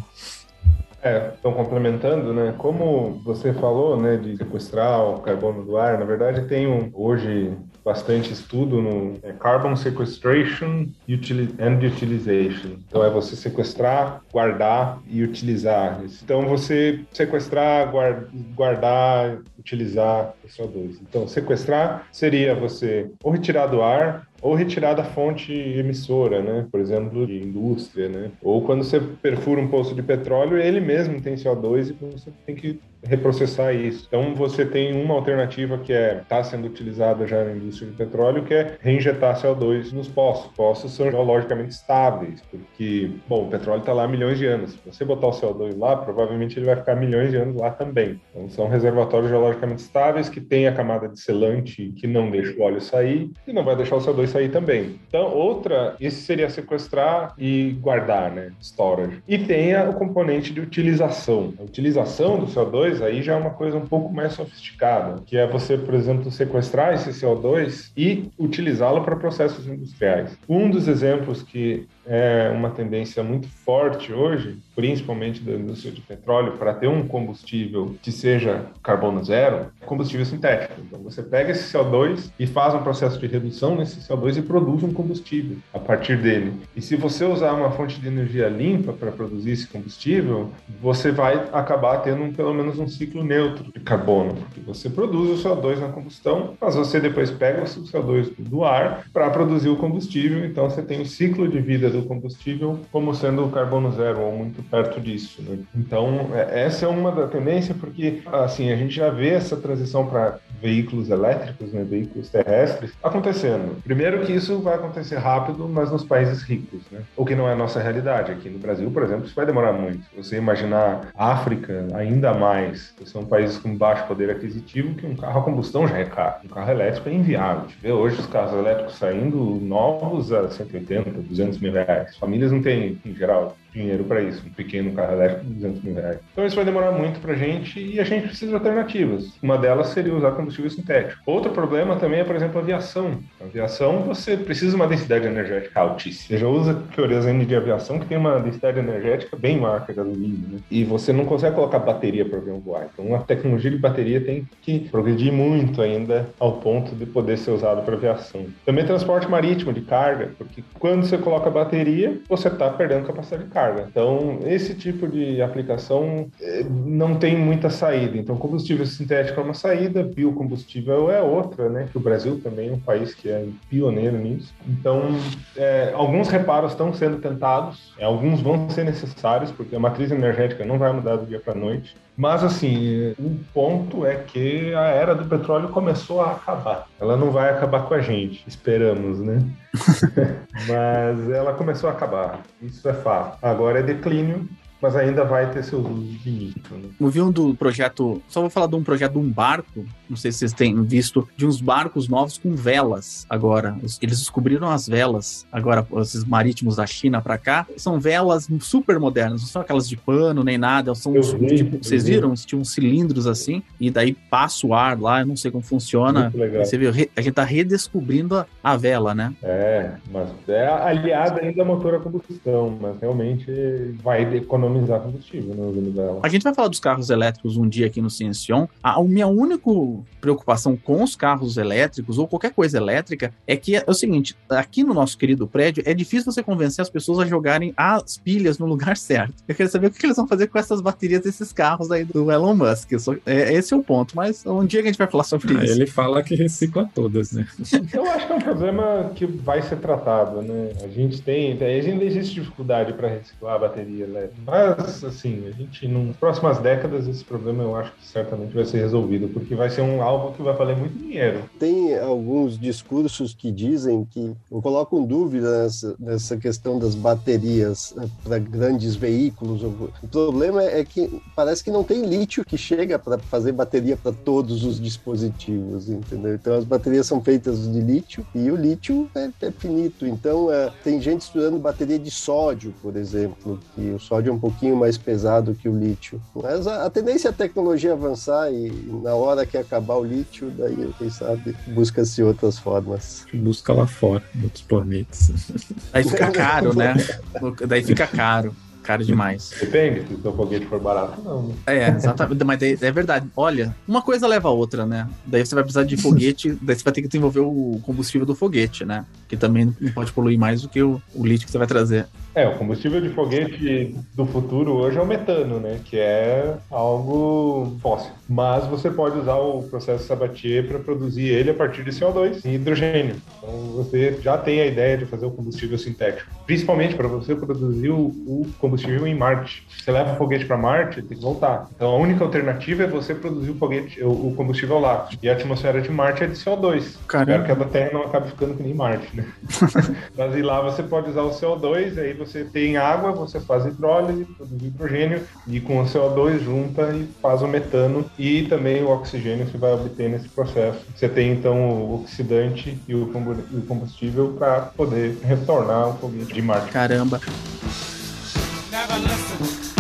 É, então complementando, né? Como você falou, né, de sequestrar o carbono do ar, na verdade tem um, hoje bastante estudo no é Carbon Sequestration and Utilization. Então é você sequestrar, guardar e utilizar. Então você sequestrar, guardar, utilizar o CO2. Então sequestrar seria você ou retirar do ar ou retirar da fonte emissora, né? Por exemplo, de indústria, né? Ou quando você perfura um poço de petróleo, ele mesmo tem CO2 e você tem que reprocessar isso. Então você tem uma alternativa que é está sendo utilizada já na indústria de petróleo, que é reinjetar CO2 nos poços. Poços são geologicamente estáveis, porque bom, o petróleo está lá há milhões de anos. Se você botar o CO2 lá, provavelmente ele vai ficar milhões de anos lá também. Então são reservatórios geologicamente estáveis que têm a camada de selante que não deixa o óleo sair e não vai deixar o CO2 sair também. Então outra, esse seria sequestrar e guardar, né, storage. E tem o componente de utilização. A utilização do CO2 aí já é uma coisa um pouco mais sofisticada, que é você, por exemplo, sequestrar esse CO2 e utilizá-lo para processos industriais. Um dos exemplos que é uma tendência muito forte hoje, principalmente da indústria de petróleo, para ter um combustível que seja carbono zero, combustível sintético. Então você pega esse CO2 e faz um processo de redução nesse CO2 e produz um combustível a partir dele. E se você usar uma fonte de energia limpa para produzir esse combustível, você vai acabar tendo um, pelo menos um ciclo neutro de carbono, porque você produz o CO2 na combustão, mas você depois pega o CO2 do ar para produzir o combustível, então você tem um ciclo de vida do combustível como sendo carbono zero ou muito perto disso. Né? Então, é, essa é uma da tendência, porque assim a gente já vê essa transição para veículos elétricos, né, veículos terrestres, acontecendo. Primeiro que isso vai acontecer rápido, mas nos países ricos, né? o que não é a nossa realidade. Aqui no Brasil, por exemplo, isso vai demorar muito. Você imaginar África, ainda mais, são países com baixo poder aquisitivo, que um carro a combustão já é caro. Um carro elétrico é inviável. A gente vê hoje os carros elétricos saindo novos a 180, 200 mil reais reais. Famílias não têm, em geral, dinheiro para isso. Um pequeno carro elétrico de 200 mil reais. Então isso vai demorar muito para a gente e a gente precisa de alternativas. Uma delas seria usar combustível sintético. Outro problema também é, por exemplo, a aviação. A aviação, você precisa de uma densidade energética altíssima. Você já usa querosene de aviação que tem uma densidade energética bem maior que a gasolina. Né? E você não consegue colocar bateria para avião voar. Então a tecnologia de bateria tem que progredir muito ainda ao ponto de poder ser usado para aviação. Também transporte marítimo de carga, porque quando você coloca bateria, você está perdendo capacidade de carga carga. Então, esse tipo de aplicação eh, não tem muita saída. Então, combustível sintético é uma saída, biocombustível é outra, né? Que o Brasil também é um país que é pioneiro nisso. Então, é, alguns reparos estão sendo tentados, alguns vão ser necessários, porque a matriz energética não vai mudar do dia para noite. Mas, assim, o ponto é que a era do petróleo começou a acabar. Ela não vai acabar com a gente, esperamos, né? Mas ela começou a acabar. Isso é fato. Agora é declínio mas ainda vai ter seus usos nicho. Né? Eu vi um do projeto, só vou falar de um projeto de um barco, não sei se vocês têm visto, de uns barcos novos com velas agora. Eles descobriram as velas agora, esses marítimos da China para cá, são velas super modernas, não são aquelas de pano nem nada, são uns, vi, tipo, vocês vi. viram? Tinham uns cilindros assim, e daí passa o ar lá, eu não sei como funciona. Você viu, a gente tá redescobrindo a, a vela, né? É, mas é aliada ainda a motor a combustão, mas realmente vai economizar economizar combustível no uso dela. A gente vai falar dos carros elétricos um dia aqui no Ciencion. A, a minha única preocupação com os carros elétricos ou qualquer coisa elétrica é que é o seguinte: aqui no nosso querido prédio é difícil você convencer as pessoas a jogarem as pilhas no lugar certo. Eu quero saber o que eles vão fazer com essas baterias desses carros aí do Elon Musk. Só, é, esse é o ponto, mas um dia que a gente vai falar sobre ah, isso. Ele fala que recicla todas, né? Eu acho que é um problema que vai ser tratado, né? A gente tem, ainda existe dificuldade para reciclar a bateria elétrica. Mas, assim, a gente, nas próximas décadas, esse problema eu acho que certamente vai ser resolvido, porque vai ser um algo que vai valer muito dinheiro. Tem alguns discursos que dizem que colocam dúvida nessa, nessa questão das baterias eh, para grandes veículos. O problema é que parece que não tem lítio que chega para fazer bateria para todos os dispositivos, entendeu? Então as baterias são feitas de lítio e o lítio é, é finito. Então é, tem gente estudando bateria de sódio, por exemplo, que o sódio é um pouquinho mais pesado que o lítio. Mas a, a tendência é a tecnologia avançar e na hora que acabar o lítio, daí, quem sabe, busca-se outras formas. Busca lá fora, em outros planetas. Aí fica caro, né? Daí fica caro caro demais. Depende, se o seu foguete for barato, não. Né? É, exatamente. Mas é, é, verdade. Olha, uma coisa leva a outra, né? Daí você vai precisar de foguete, daí você vai ter que desenvolver o combustível do foguete, né? Que também não pode poluir mais do que o, o lítio que você vai trazer. É, o combustível de foguete do futuro hoje é o metano, né? Que é algo fóssil. Mas você pode usar o processo Sabatier para produzir ele a partir de CO2 e hidrogênio. Então você já tem a ideia de fazer o combustível sintético. Principalmente para você produzir o, o, combustível em Marte. Você leva o foguete para Marte, tem que voltar. Então a única alternativa é você produzir o, foguete, o, o combustível lá. E a atmosfera de Marte é de CO2. Caramba. Espero que a da Terra não acabe ficando que nem Marte, né? Mas e lá você pode usar o CO2, aí você tem água, você faz hidrólise, produz hidrogênio e com o CO2 junta e faz o metano e também o oxigênio que vai obter nesse processo. Você tem então o oxidante e o combustível para poder retornar o foguete de Marte. Caramba. Never listen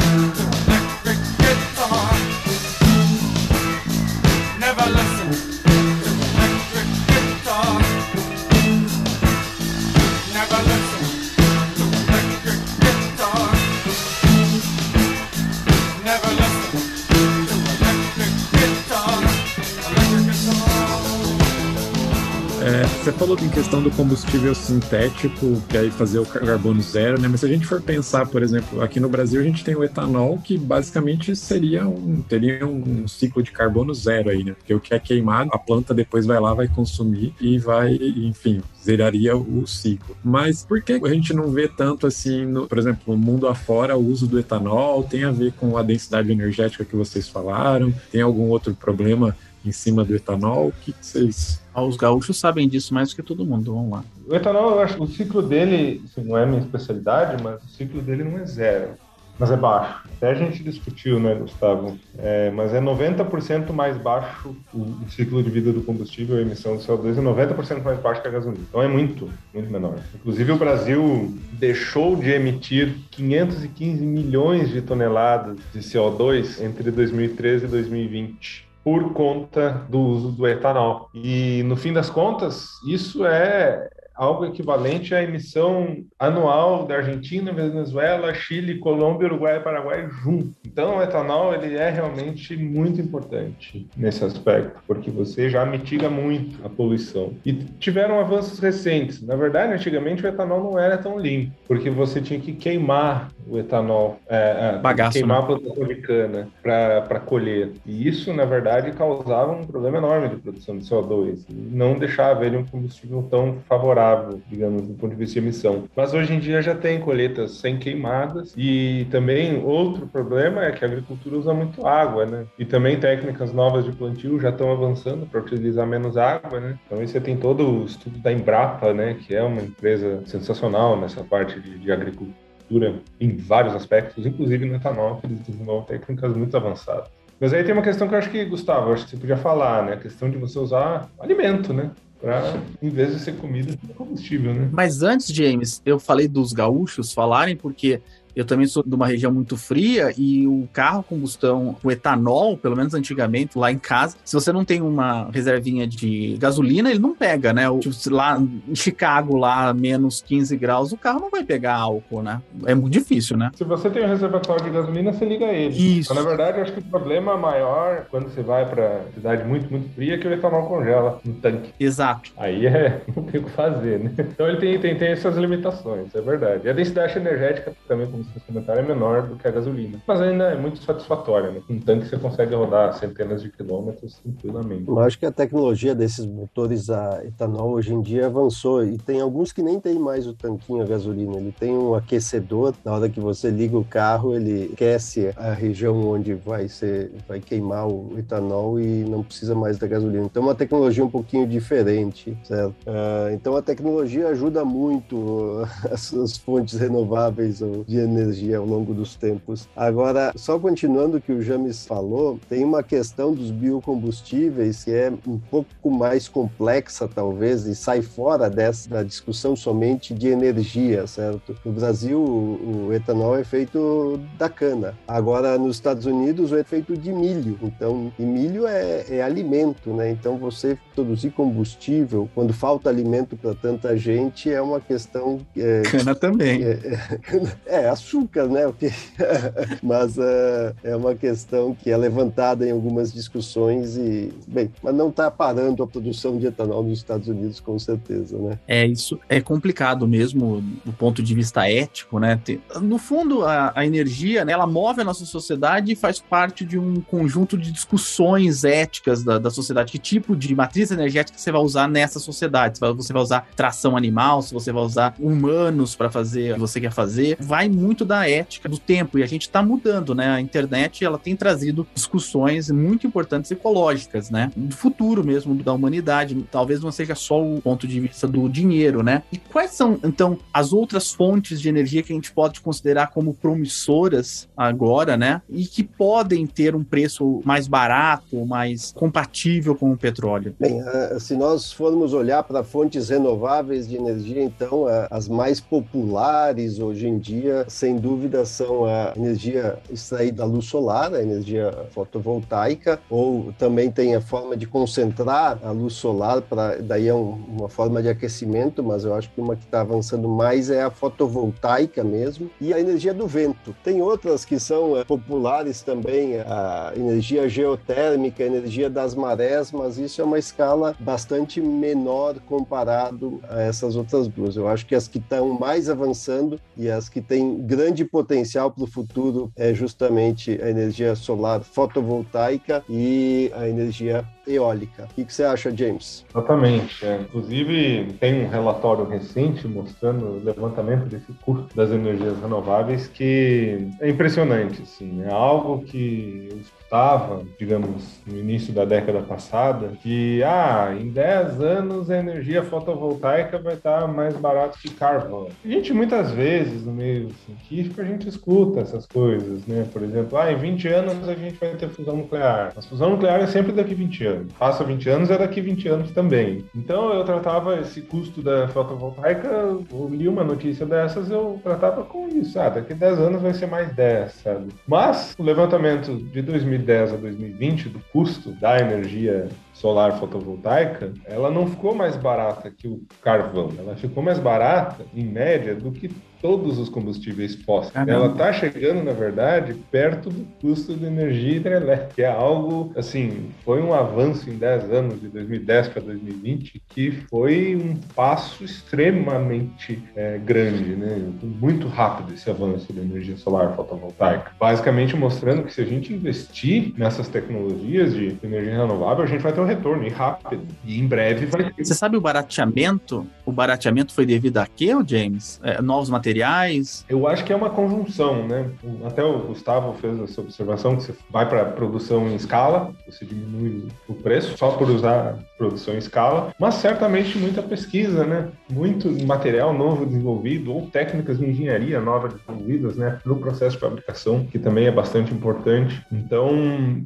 você falou em questão do combustível sintético, que aí fazer o carbono zero, né? Mas se a gente for pensar, por exemplo, aqui no Brasil a gente tem o etanol, que basicamente seria um, teria um ciclo de carbono zero aí, né? Porque o que é queimado, a planta depois vai lá, vai consumir e vai, enfim, zeraria o ciclo. Mas por que a gente não vê tanto assim, no, por exemplo, no mundo afora, o uso do etanol tem a ver com a densidade energética que vocês falaram? Tem algum outro problema em cima do etanol? O que vocês Os gaúchos sabem disso mais do que todo mundo. Vamos lá. O etanol, eu acho que o ciclo dele, assim, não é minha especialidade, mas o ciclo dele não é zero, mas é baixo. Até a gente discutiu, né, Gustavo? É, mas é 90% mais baixo o, o ciclo de vida do combustível, a emissão de CO2 é 90% mais baixo que a gasolina. Então é muito, muito menor. Inclusive o Brasil deixou de emitir 515 milhões de toneladas de CO2 entre 2013 e 2020 por conta do uso do etanol. E no fim das contas, isso é algo equivalente à emissão anual da Argentina, Venezuela, Chile, Colômbia, Uruguai e Paraguai junto. Então, o etanol ele é realmente muito importante nesse aspecto, porque você já mitiga muito a poluição. E tiveram avanços recentes. Na verdade, antigamente o etanol não era tão limpo, porque você tinha que queimar o etanol, é, é, Bagaço, queimar né? a plantação de cana para colher. E isso, na verdade, causava um problema enorme de produção de CO2. E não deixava ele um combustível tão favorável, digamos, do ponto de vista de emissão. Mas hoje em dia já tem colheitas sem queimadas. E também outro problema é que a agricultura usa muito água, né? E também técnicas novas de plantio já estão avançando para utilizar menos água, né? Então aí você tem todo o estudo da Embrapa, né? Que é uma empresa sensacional nessa parte de, de agricultura em vários aspectos, inclusive no etanol, que eles desenvolvem técnicas muito avançadas. Mas aí tem uma questão que eu acho que, Gustavo, acho que você podia falar, né? A questão de você usar alimento, né? Pra, em vez de ser comida, combustível, né? Mas antes, James, eu falei dos gaúchos falarem porque eu também sou de uma região muito fria e o carro combustão, o etanol, pelo menos antigamente, lá em casa, se você não tem uma reservinha de gasolina, ele não pega, né? O- Tipo, lá em Chicago, lá, menos 15 graus, o carro não vai pegar álcool, né? É muito difícil, né? Se você tem um reservatório de gasolina, você liga ele. Isso. Mas, na verdade, eu acho que o problema maior, quando você vai para cidade muito, muito fria, é que o etanol congela no tanque. Exato. Aí é, não tem o que fazer, né? Então ele tem, tem, tem essas limitações, é verdade. E a densidade energética também, como vocês comentaram, é menor do que a gasolina. Mas ainda é muito satisfatória, né? Com um tanque você consegue rodar centenas de quilômetros tranquilamente. Eu acho que a tecnologia desses motores a etanol hoje em dia avançou e tem alguns que nem tem mais o tanquinho a gasolina. Ele tem um aquecedor, na hora que você liga o carro, ele aquece a região onde vai ser, vai queimar o etanol e não precisa mais da gasolina. Então é uma tecnologia um pouquinho diferente, certo? Ah, então a tecnologia ajuda muito as, as fontes renováveis de energia ao longo dos tempos. Agora, só continuando o que o James falou, tem uma questão dos biocombustíveis que é um pouco mais complexa, talvez, e sai fora dessa da discussão somente de energia, certo? No Brasil, o, o etanol é feito da cana. Agora, nos Estados Unidos, é feito de milho. Então, e milho é, é alimento, né? Então, você produzir combustível quando falta alimento para tanta gente é uma questão é, Cana também. é, é, as açúcar, né? Mas uh, é uma questão que é levantada em algumas discussões e, bem, mas não está parando a produção de etanol nos Estados Unidos, com certeza, né? É, isso é complicado mesmo do ponto de vista ético, né? No fundo, a, a energia, né, ela move a nossa sociedade e faz parte de um conjunto de discussões éticas da, da sociedade. Que tipo de matriz energética você vai usar nessa sociedade? Você vai usar tração animal, se você vai usar humanos para fazer o que você quer fazer, vai muito da ética do tempo e a gente está mudando, né? A internet ela tem trazido discussões muito importantes ecológicas, né? Do futuro mesmo da humanidade. Talvez não seja só o ponto de vista do dinheiro, né? E quais são então as outras fontes de energia que a gente pode considerar como promissoras agora, né? E que podem ter um preço mais barato, mais compatível com o petróleo? Bem, uh, se nós formos olhar para fontes renováveis de energia, então uh, as mais populares hoje em dia, sem dúvida, são a energia extraída da luz solar, a energia fotovoltaica, ou também tem a forma de concentrar a luz solar, para daí é um, uma forma de aquecimento, mas eu acho que uma que está avançando mais é a fotovoltaica mesmo, e a energia do vento. Tem outras que são uh, populares também, a energia geotérmica, a energia das marés, mas isso é uma escala bastante menor comparado a essas outras duas. Eu acho que as que estão mais avançando e as que têm grande potencial para o futuro é justamente a energia solar fotovoltaica e a energia eólica. O que você acha, James? Exatamente. É. Inclusive, tem um relatório recente mostrando o levantamento desse custo das energias renováveis que é impressionante. Assim. É algo que eu escutava, digamos, no início da década passada, que ah, em 10 anos a energia fotovoltaica vai estar mais barato que carvão. A gente muitas vezes, no meio científico, a gente escuta essas coisas, né? Por exemplo, ah, em 20 anos a gente vai ter fusão nuclear. Mas fusão nuclear é sempre daqui 20 anos. Passa 20 anos é daqui 20 anos também. Então eu tratava esse custo da fotovoltaica, eu li uma notícia dessas, eu tratava com isso. Ah, daqui 10 anos vai ser mais 10, sabe? Mas o levantamento de 2010 2010 a 2020 do custo da energia solar fotovoltaica, ela não ficou mais barata que o carvão, ela ficou mais barata, em média, do que todos os combustíveis fósseis. Caramba. Ela está chegando, na verdade, perto do custo de energia hidrelétrica, que é algo, assim, foi um avanço em 10 anos, de 2010 para 2020, que foi um passo extremamente é, grande, né? Muito rápido esse avanço da energia solar fotovoltaica. Basicamente mostrando que se a gente investir nessas tecnologias de energia renovável, a gente vai ter um retorno e rápido. E em breve vai ter. Você sabe o barateamento? O barateamento foi devido a quê, James? É, novos materiais? Eu acho que é uma conjunção, né? Até o Gustavo fez essa observação que você vai para produção em escala, você diminui o preço só por usar produção em escala, mas certamente muita pesquisa, né? Muito material novo desenvolvido ou técnicas de engenharia novas desenvolvidas, né? No processo de fabricação, que também é bastante importante. Então,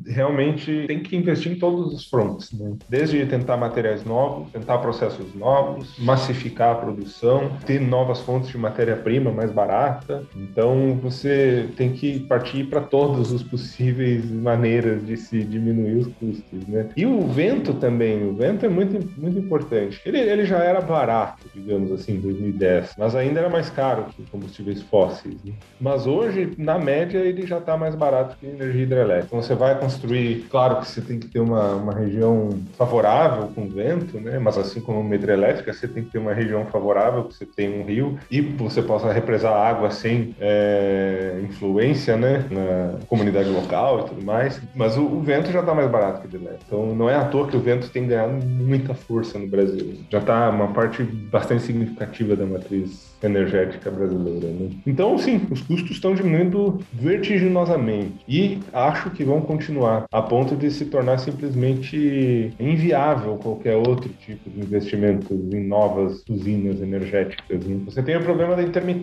realmente tem que investir em todos os fronts, né? Desde tentar materiais novos, tentar processos novos, massificar a produção, ter novas fontes de matéria-prima mais barata. Então, você tem que partir para todas as possíveis maneiras de se diminuir os custos, né? E o vento também, o vento é muito, muito importante. Ele, ele já era barato, digamos assim, em 2010, mas ainda era mais caro que combustíveis fósseis. Né? Mas hoje, na média, ele já está mais barato que energia hidrelétrica. Então, você vai construir, claro que você tem que ter uma, uma região favorável com vento, né? Mas assim como uma hidrelétrica, você tem que ter uma região favorável, que você tem um rio e você possa represar água sem é, influência, né? Na comunidade local e tudo mais. Mas o, o vento já está mais barato que o hidrelétrico. Então não é à toa que o vento tem ganhado muita força no Brasil. Já está uma parte bastante significativa da matriz energética brasileira. Né? Então, sim, os custos estão diminuindo vertiginosamente e acho que vão continuar a ponto de se tornar simplesmente inviável qualquer outro tipo de investimento em novas usinas energéticas. Né? Você tem o problema da intermitência,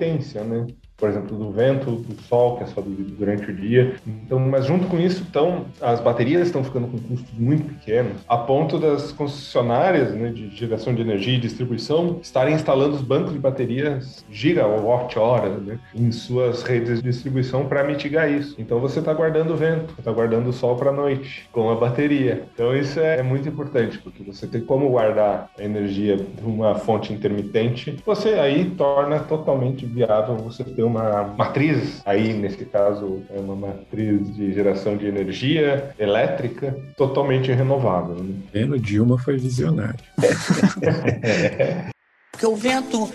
né? Por exemplo, do vento, do sol, que é só durante o dia. Então, mas junto com isso, então, as baterias estão ficando com custos muito pequenos, a ponto das concessionárias né, de geração de energia e distribuição estarem instalando os bancos de baterias gigawatt-hora né, em suas redes de distribuição para mitigar isso. Então, você está guardando o vento, está guardando o sol para a noite com a bateria. Então, isso é, é muito importante, porque você tem como guardar a energia de uma fonte intermitente, você aí torna totalmente viável você ter uma uma matriz, aí nesse caso é uma matriz de geração de energia elétrica totalmente renovável. Né? Dilma foi visionário. Porque o vento,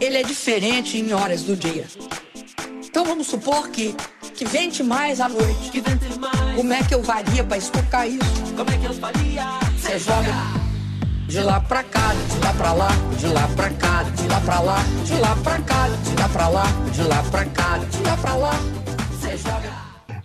ele é diferente em horas do dia. Então vamos supor que, que vente mais à noite. Como é que eu faria para explicar isso? Como é que eu faria? Você joga de lá pra cá, de lá pra lá, de lá pra cá, de lá pra lá, de lá pra cá, de lá pra lá, de lá pra cá, de lá pra lá. Você joga.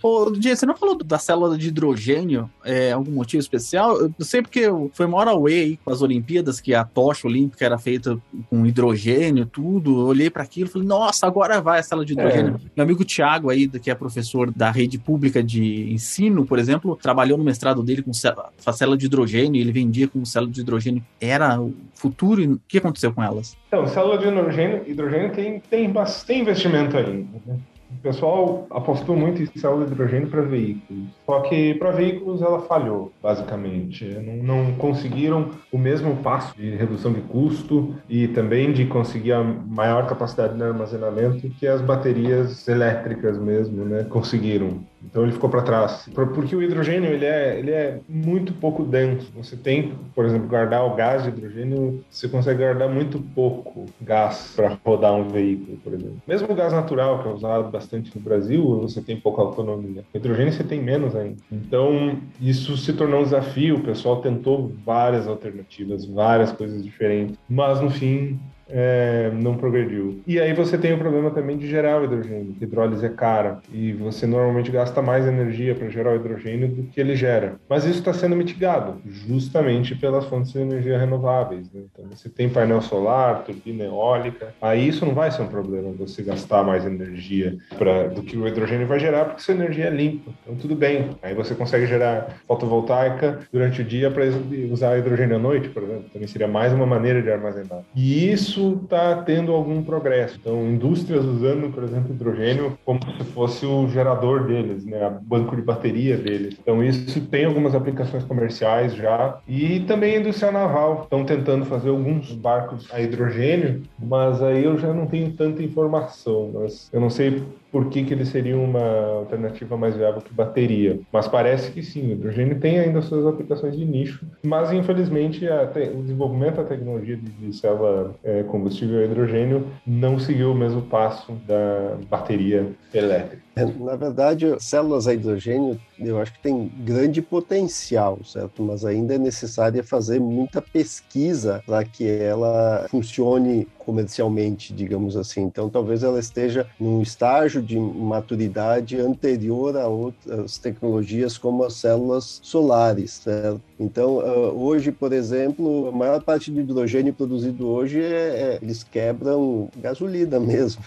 Ô, Diego, você não falou da célula de hidrogênio? É, algum motivo especial? Eu sei porque foi uma hora away aí com as Olimpíadas, que a tocha olímpica era feita com hidrogênio, tudo. Eu olhei para aquilo e falei, nossa, agora vai a célula de hidrogênio. Meu amigo Tiago aí, que é professor da rede pública de ensino, por exemplo, trabalhou no mestrado dele com a célula de hidrogênio, ele vendia como célula de hidrogênio. Era o futuro, e o que aconteceu com elas? Então, célula de hidrogênio, hidrogênio tem, tem bastante investimento ainda. né? O pessoal apostou muito em célula de hidrogênio para veículos. Só que para veículos ela falhou, basicamente. Não, não conseguiram o mesmo passo de redução de custo e também de conseguir a maior capacidade de armazenamento que as baterias elétricas mesmo, né, conseguiram. Então ele ficou para trás. Por- Porque o hidrogênio ele é, ele é muito pouco denso. Você tem, por exemplo, guardar o gás de hidrogênio, você consegue guardar muito pouco gás para rodar um veículo, por exemplo. Mesmo o gás natural, que é usado bastante no Brasil, você tem pouca autonomia. O hidrogênio você tem menos ainda. Então isso se tornou um desafio. O pessoal tentou várias alternativas, várias coisas diferentes, mas no fim é, não progrediu. E aí você tem o problema também de gerar o hidrogênio, hidrólise é cara, e você normalmente gasta mais energia para gerar o hidrogênio do que ele gera. Mas isso está sendo mitigado justamente pelas fontes de energia renováveis. né? Então você tem painel solar, turbina eólica, aí isso não vai ser um problema você gastar mais energia pra, do que o hidrogênio vai gerar, porque sua energia é limpa. Então tudo bem. Aí você consegue gerar fotovoltaica durante o dia para usar hidrogênio à noite, por exemplo. Também seria mais uma maneira de armazenar. E isso está tendo algum progresso. Então, indústrias usando, por exemplo, hidrogênio como se fosse o gerador deles, né? o banco de bateria deles. Então, isso tem algumas aplicações comerciais já. E também a indústria naval. Estão tentando fazer alguns barcos a hidrogênio, mas aí eu já não tenho tanta informação. Mas eu não sei por que, que ele seria uma alternativa mais viável que bateria. Mas parece que sim, o hidrogênio tem ainda suas aplicações de nicho, mas infelizmente a o desenvolvimento da tecnologia de, de célula é, combustível a hidrogênio não seguiu o mesmo passo da bateria elétrica. É, Na verdade, células a hidrogênio, eu acho que tem grande potencial, certo? Mas ainda é necessária fazer muita pesquisa para que ela funcione comercialmente, digamos assim. Então, talvez ela esteja num estágio de maturidade anterior a outras tecnologias como as células solares, certo? Então, ah, hoje, por exemplo, a maior parte do hidrogênio produzido hoje é, é- eles quebram gasolina mesmo?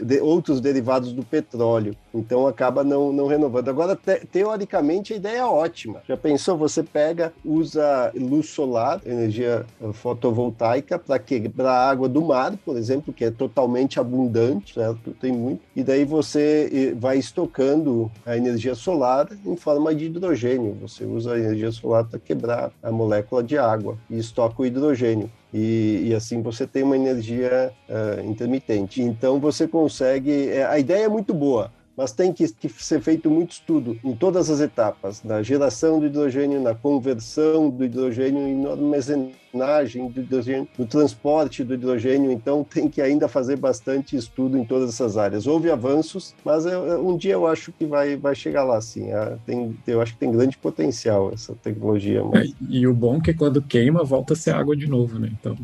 De- outros derivados do petróleo. Então acaba não, não renovando. Agora, te- teoricamente, a ideia é ótima. Já pensou? Você pega, usa luz solar, energia eh, fotovoltaica, para quebrar a água do mar, por exemplo, que é totalmente abundante, certo? Tem muito. E daí você eh, vai estocando a energia solar em forma de hidrogênio. Você usa a energia solar para quebrar a molécula de água e estoca o hidrogênio. E, e assim você tem uma energia ah, intermitente. Então você consegue. é, a ideia é muito boa, mas tem que, que ser feito muito estudo em todas as etapas, na geração do hidrogênio, na conversão do hidrogênio na armazenagem do hidrogênio, no transporte do hidrogênio. Então tem que ainda fazer bastante estudo em todas essas áreas. Houve avanços, mas é, é, um dia eu acho que vai, vai chegar lá, sim. Ah, tem, eu acho que tem grande potencial essa tecnologia. Mas... É, e o bom é que quando queima, volta a ser água de novo, né? Então,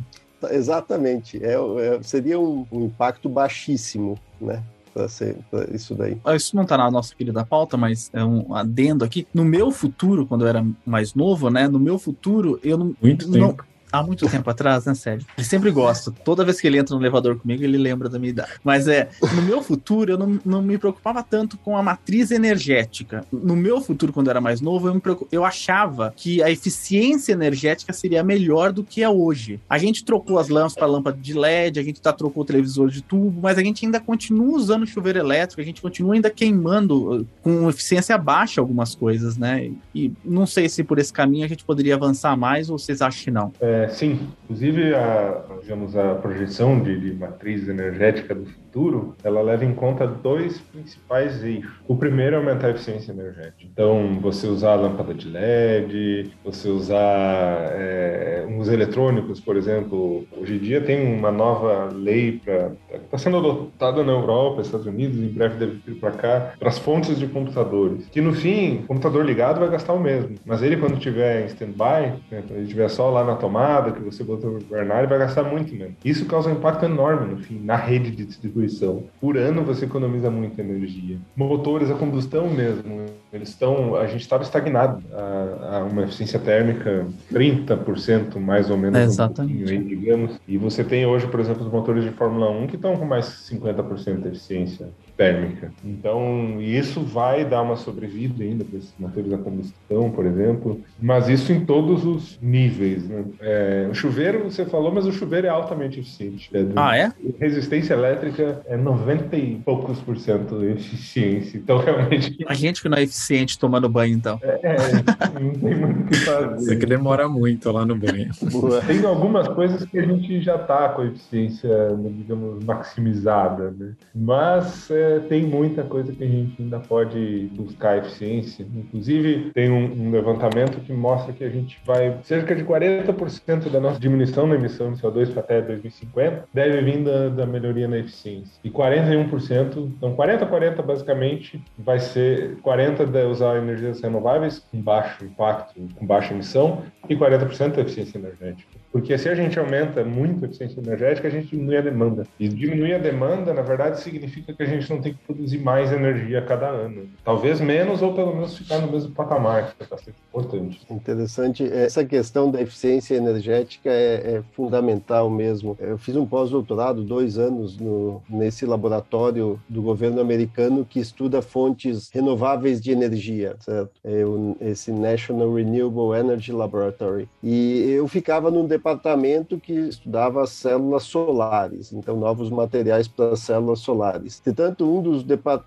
Exatamente. É, é- seria um, um impacto baixíssimo, né? Para ser pra isso daí. Ah, Isso não tá na nossa querida pauta, mas é um adendo aqui. No meu futuro, quando eu era mais novo, né? No meu futuro, eu não. muito não- tempo. Há muito tempo atrás, né, Sérgio? Ele sempre gosta. Toda vez que ele entra no elevador comigo, ele lembra da minha idade. Mas é, no meu futuro, eu não, não me preocupava tanto com a matriz energética. No meu futuro, quando eu era mais novo, eu, me preocup- eu achava que a eficiência energética seria melhor do que é hoje. A gente trocou as lâmpadas para lâmpada de LED, a gente tá, trocou o televisor de tubo, mas a gente ainda continua usando chuveiro elétrico, a gente continua ainda queimando uh, com eficiência baixa algumas coisas, né? E não sei se por esse caminho a gente poderia avançar mais ou vocês acham que não. É, É, sim, inclusive a, digamos, a projeção de, de matriz energética do futuro, ela leva em conta dois principais eixos. O primeiro é aumentar a eficiência energética. Então, você usar lâmpada de LED, você usar é, os eletrônicos, por exemplo. Hoje em dia tem uma nova lei para está sendo adotada na Europa, Estados Unidos, em breve deve vir para cá, para as fontes de computadores. Que no fim, o computador ligado vai gastar o mesmo, mas ele quando estiver em standby, né, quando ele estiver só lá na tomada, que você botou no ele vai gastar muito menos. Isso causa um impacto enorme no fim, na rede de distribuição. Por ano você economiza muita energia. Motores a combustão mesmo, eles estão, a gente estava estagnado a, a, uma eficiência térmica 30% mais ou menos, Exatamente. Um digamos. E você tem hoje, por exemplo, os motores de Fórmula 1 que estão com mais 50% de eficiência térmica. Então, isso vai dar uma sobrevida ainda para esses motores a combustão, por exemplo, mas isso em todos os níveis. Né? É, o chuveiro, você falou, mas o chuveiro é altamente eficiente. É, Ah, é? Resistência elétrica é 90 e poucos por cento de eficiência. Então, realmente, A gente que não é eficiente tomando banho, então. é, não tem muito o que fazer. Você que demora muito lá no banho. Boa. Tem algumas coisas que a gente já está com a eficiência, digamos, maximizada, né? Mas é, tem muita coisa que a gente ainda pode buscar eficiência. Inclusive, tem um, um levantamento que mostra que a gente vai... Cerca de 40% da nossa diminuição na emissão de CO2 para até 2050 deve vir da, da melhoria na eficiência. E 41%, então 40 40 basicamente vai ser 40 de usar energias renováveis com baixo impacto, com baixa emissão e 40% da eficiência energética. Porque se a gente aumenta muito a eficiência energética, a gente diminui a demanda. E diminuir a demanda, na verdade, significa que a gente não tem que produzir mais energia a cada ano. Talvez menos ou pelo menos ficar no mesmo patamar, que é bastante importante. Interessante. Essa questão da eficiência energética é, é fundamental mesmo. Eu fiz um pós-doutorado, dois anos, no, nesse laboratório do governo americano que estuda fontes renováveis de energia, certo? É esse National Renewable Energy Laboratory. E eu ficava num departamento que estudava as células solares, então novos materiais para as células solares. Portanto, um dos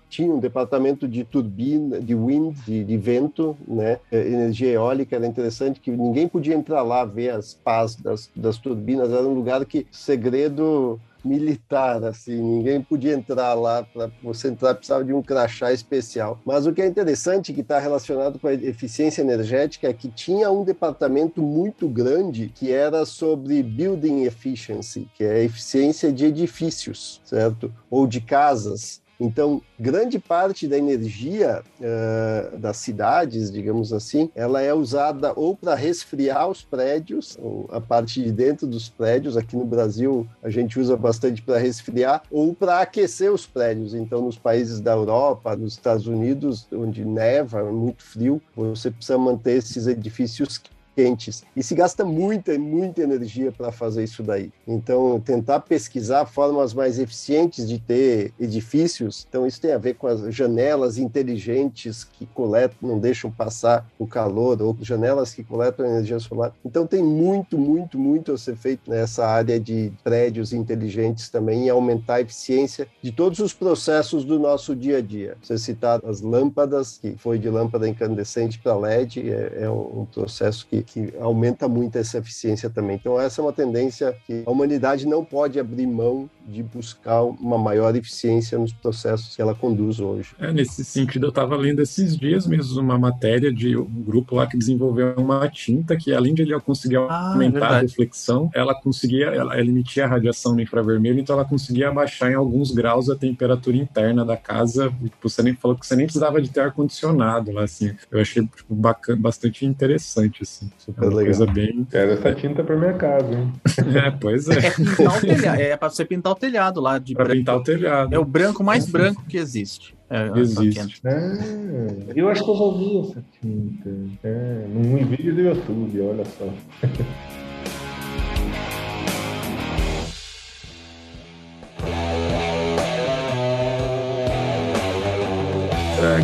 tinha um departamento de turbina, de wind, de, de vento, né? Eh, Energia eólica era interessante que ninguém podia entrar lá ver as pás das, das turbinas. Era um lugar que segredo militar, assim, ninguém podia entrar lá, para você entrar precisava de um crachá especial. Mas o que é interessante, que está relacionado com a eficiência energética, é que tinha um departamento muito grande que era sobre building efficiency, que é a eficiência de edifícios, certo? Ou de casas. Então, grande parte da energia uh, das cidades, digamos assim, ela é usada ou para resfriar os prédios, a parte de dentro dos prédios. Aqui no Brasil, a gente usa bastante para resfriar, ou para aquecer os prédios. Então, nos países da Europa, nos Estados Unidos, onde neva, é muito frio, você precisa manter esses edifícios quentes. E se gasta muita, muita energia para fazer isso daí. Então, tentar pesquisar formas mais eficientes de ter edifícios. Então, isso tem a ver com as janelas inteligentes que coletam, não deixam passar o calor, ou janelas que coletam energia solar. Então, tem muito, muito, muito a ser feito nessa área de prédios inteligentes também e aumentar a eficiência de todos os processos do nosso dia a dia. Você citar as lâmpadas, que foi de lâmpada incandescente para LED, é, é um processo que que aumenta muito essa eficiência também. Então, essa é uma tendência que a humanidade não pode abrir mão de buscar uma maior eficiência nos processos que ela conduz hoje. É, nesse sentido, eu estava lendo esses dias mesmo uma matéria de um grupo lá que desenvolveu uma tinta que, além de ele conseguir Ah, é aumentar a reflexão, ela conseguia, ela, ela emitia radiação no infravermelho, então ela conseguia abaixar em alguns graus a temperatura interna da casa. E, tipo, você nem falou que você nem precisava de ter ar-condicionado lá, assim. Eu achei tipo, bacana, bastante interessante, assim. É uma legal. coisa bem. Quero essa tinta para minha casa, hein? É, pois é. É pintar o telhado, é para você pintar o telhado lá de Pra branco. pintar o telhado. É o branco mais branco que existe. É, Existe. Ah, eu acho que eu já vi essa tinta. É, num vídeo do YouTube, olha só.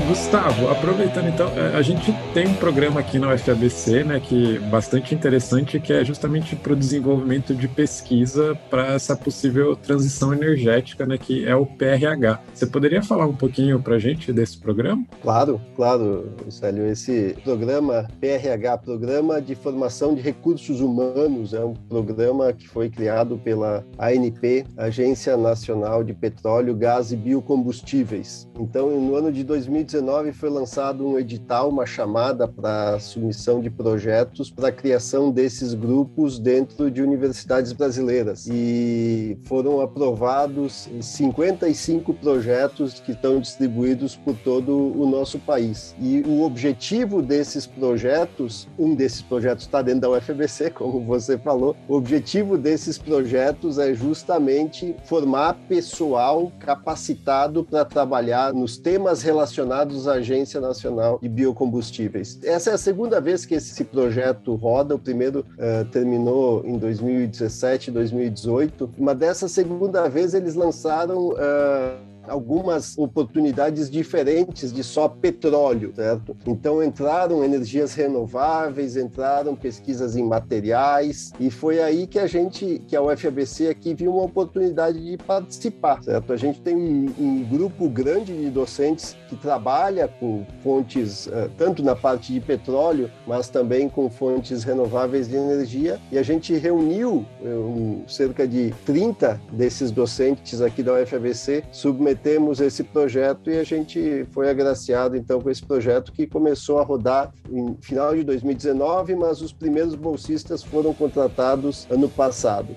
Gustavo, aproveitando então, é, a gente tem um programa aqui na UFABC, né, que é bastante interessante, que é justamente para o desenvolvimento de pesquisa para essa possível transição energética, né, que é o PRH. Você poderia falar um pouquinho para a gente desse programa? Claro, claro, Célio. Esse programa PRH, Programa de Formação de Recursos Humanos, é um programa que foi criado pela ANP, Agência Nacional de Petróleo, Gás e Biocombustíveis. Então, no ano de 2019 foi lançado um edital, uma chamada para submissão de projetos para a criação desses grupos dentro de universidades brasileiras. E foram aprovados 55 projetos que estão distribuídos por todo o nosso país. E o objetivo desses projetos, um desses projetos está dentro da UFBC, como você falou, o objetivo desses projetos é justamente formar pessoal capacitado para trabalhar nos temas relacionados à Agência Nacional de Biocombustíveis. Essa é a segunda vez que esse projeto roda, o primeiro uh, terminou em 2017, 2018, mas dessa segunda vez eles lançaram uh, algumas oportunidades diferentes de só petróleo, certo? Então entraram energias renováveis, entraram pesquisas em materiais e foi aí que a gente, que a UFABC aqui viu uma oportunidade de participar, certo? A gente tem um, um grupo grande de docentes que trabalha com fontes uh, tanto na parte de petróleo, mas também com fontes renováveis de energia e a gente reuniu um, cerca de 30 desses docentes aqui da UFABC submetendo temos esse projeto e a gente foi agraciado então com esse projeto que começou a rodar em final de 2019, mas os primeiros bolsistas foram contratados ano passado.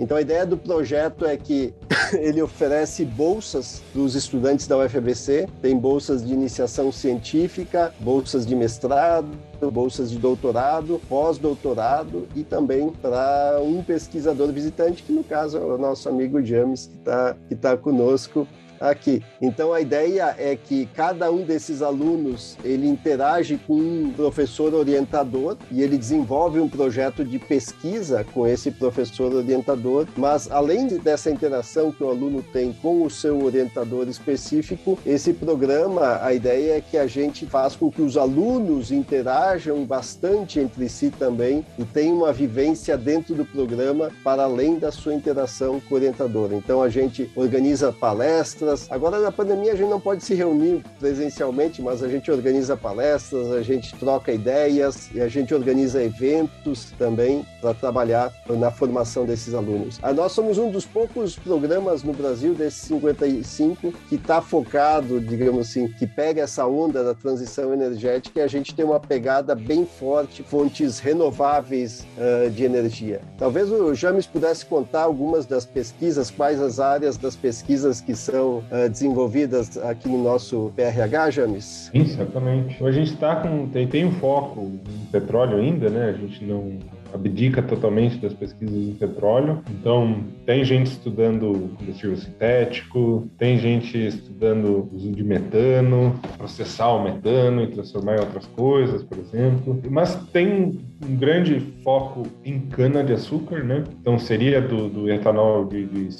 Então a ideia do projeto é que ele oferece bolsas para os estudantes da UFABC, tem bolsas de iniciação científica, bolsas de mestrado, bolsas de doutorado, pós-doutorado e também para um pesquisador visitante, que no caso é o nosso amigo James, que está que tá conosco aqui. Então a ideia é que cada um desses alunos ele interage com um professor orientador e ele desenvolve um projeto de pesquisa com esse professor orientador, mas além dessa interação que o aluno tem com o seu orientador específico, esse programa, a ideia é que a gente faz com que os alunos interajam bastante entre si também e tenham uma vivência dentro do programa para além da sua interação com o orientador. Então a gente organiza palestras palestras. Agora, na pandemia, a gente não pode se reunir presencialmente, mas a gente organiza palestras, a gente troca ideias e a gente organiza eventos também para trabalhar na formação desses alunos. Ah, nós somos um dos poucos programas no Brasil, desses 55, que está focado, digamos assim, que pega essa onda da transição energética e a gente tem uma pegada bem forte, fontes renováveis uh, de energia. Talvez o James pudesse contar algumas das pesquisas, quais as áreas das pesquisas que são uh, desenvolvidas aqui no nosso PRH, James? Sim, certamente. A gente está com tem, tem um foco em petróleo ainda, né? A gente não abdica totalmente das pesquisas em petróleo. Então, tem gente estudando combustível sintético, tem gente estudando uso de metano, processar o metano e transformar em outras coisas, por exemplo. Mas tem um grande foco em cana-de-açúcar, né? Então, seria do, do etanol de, de,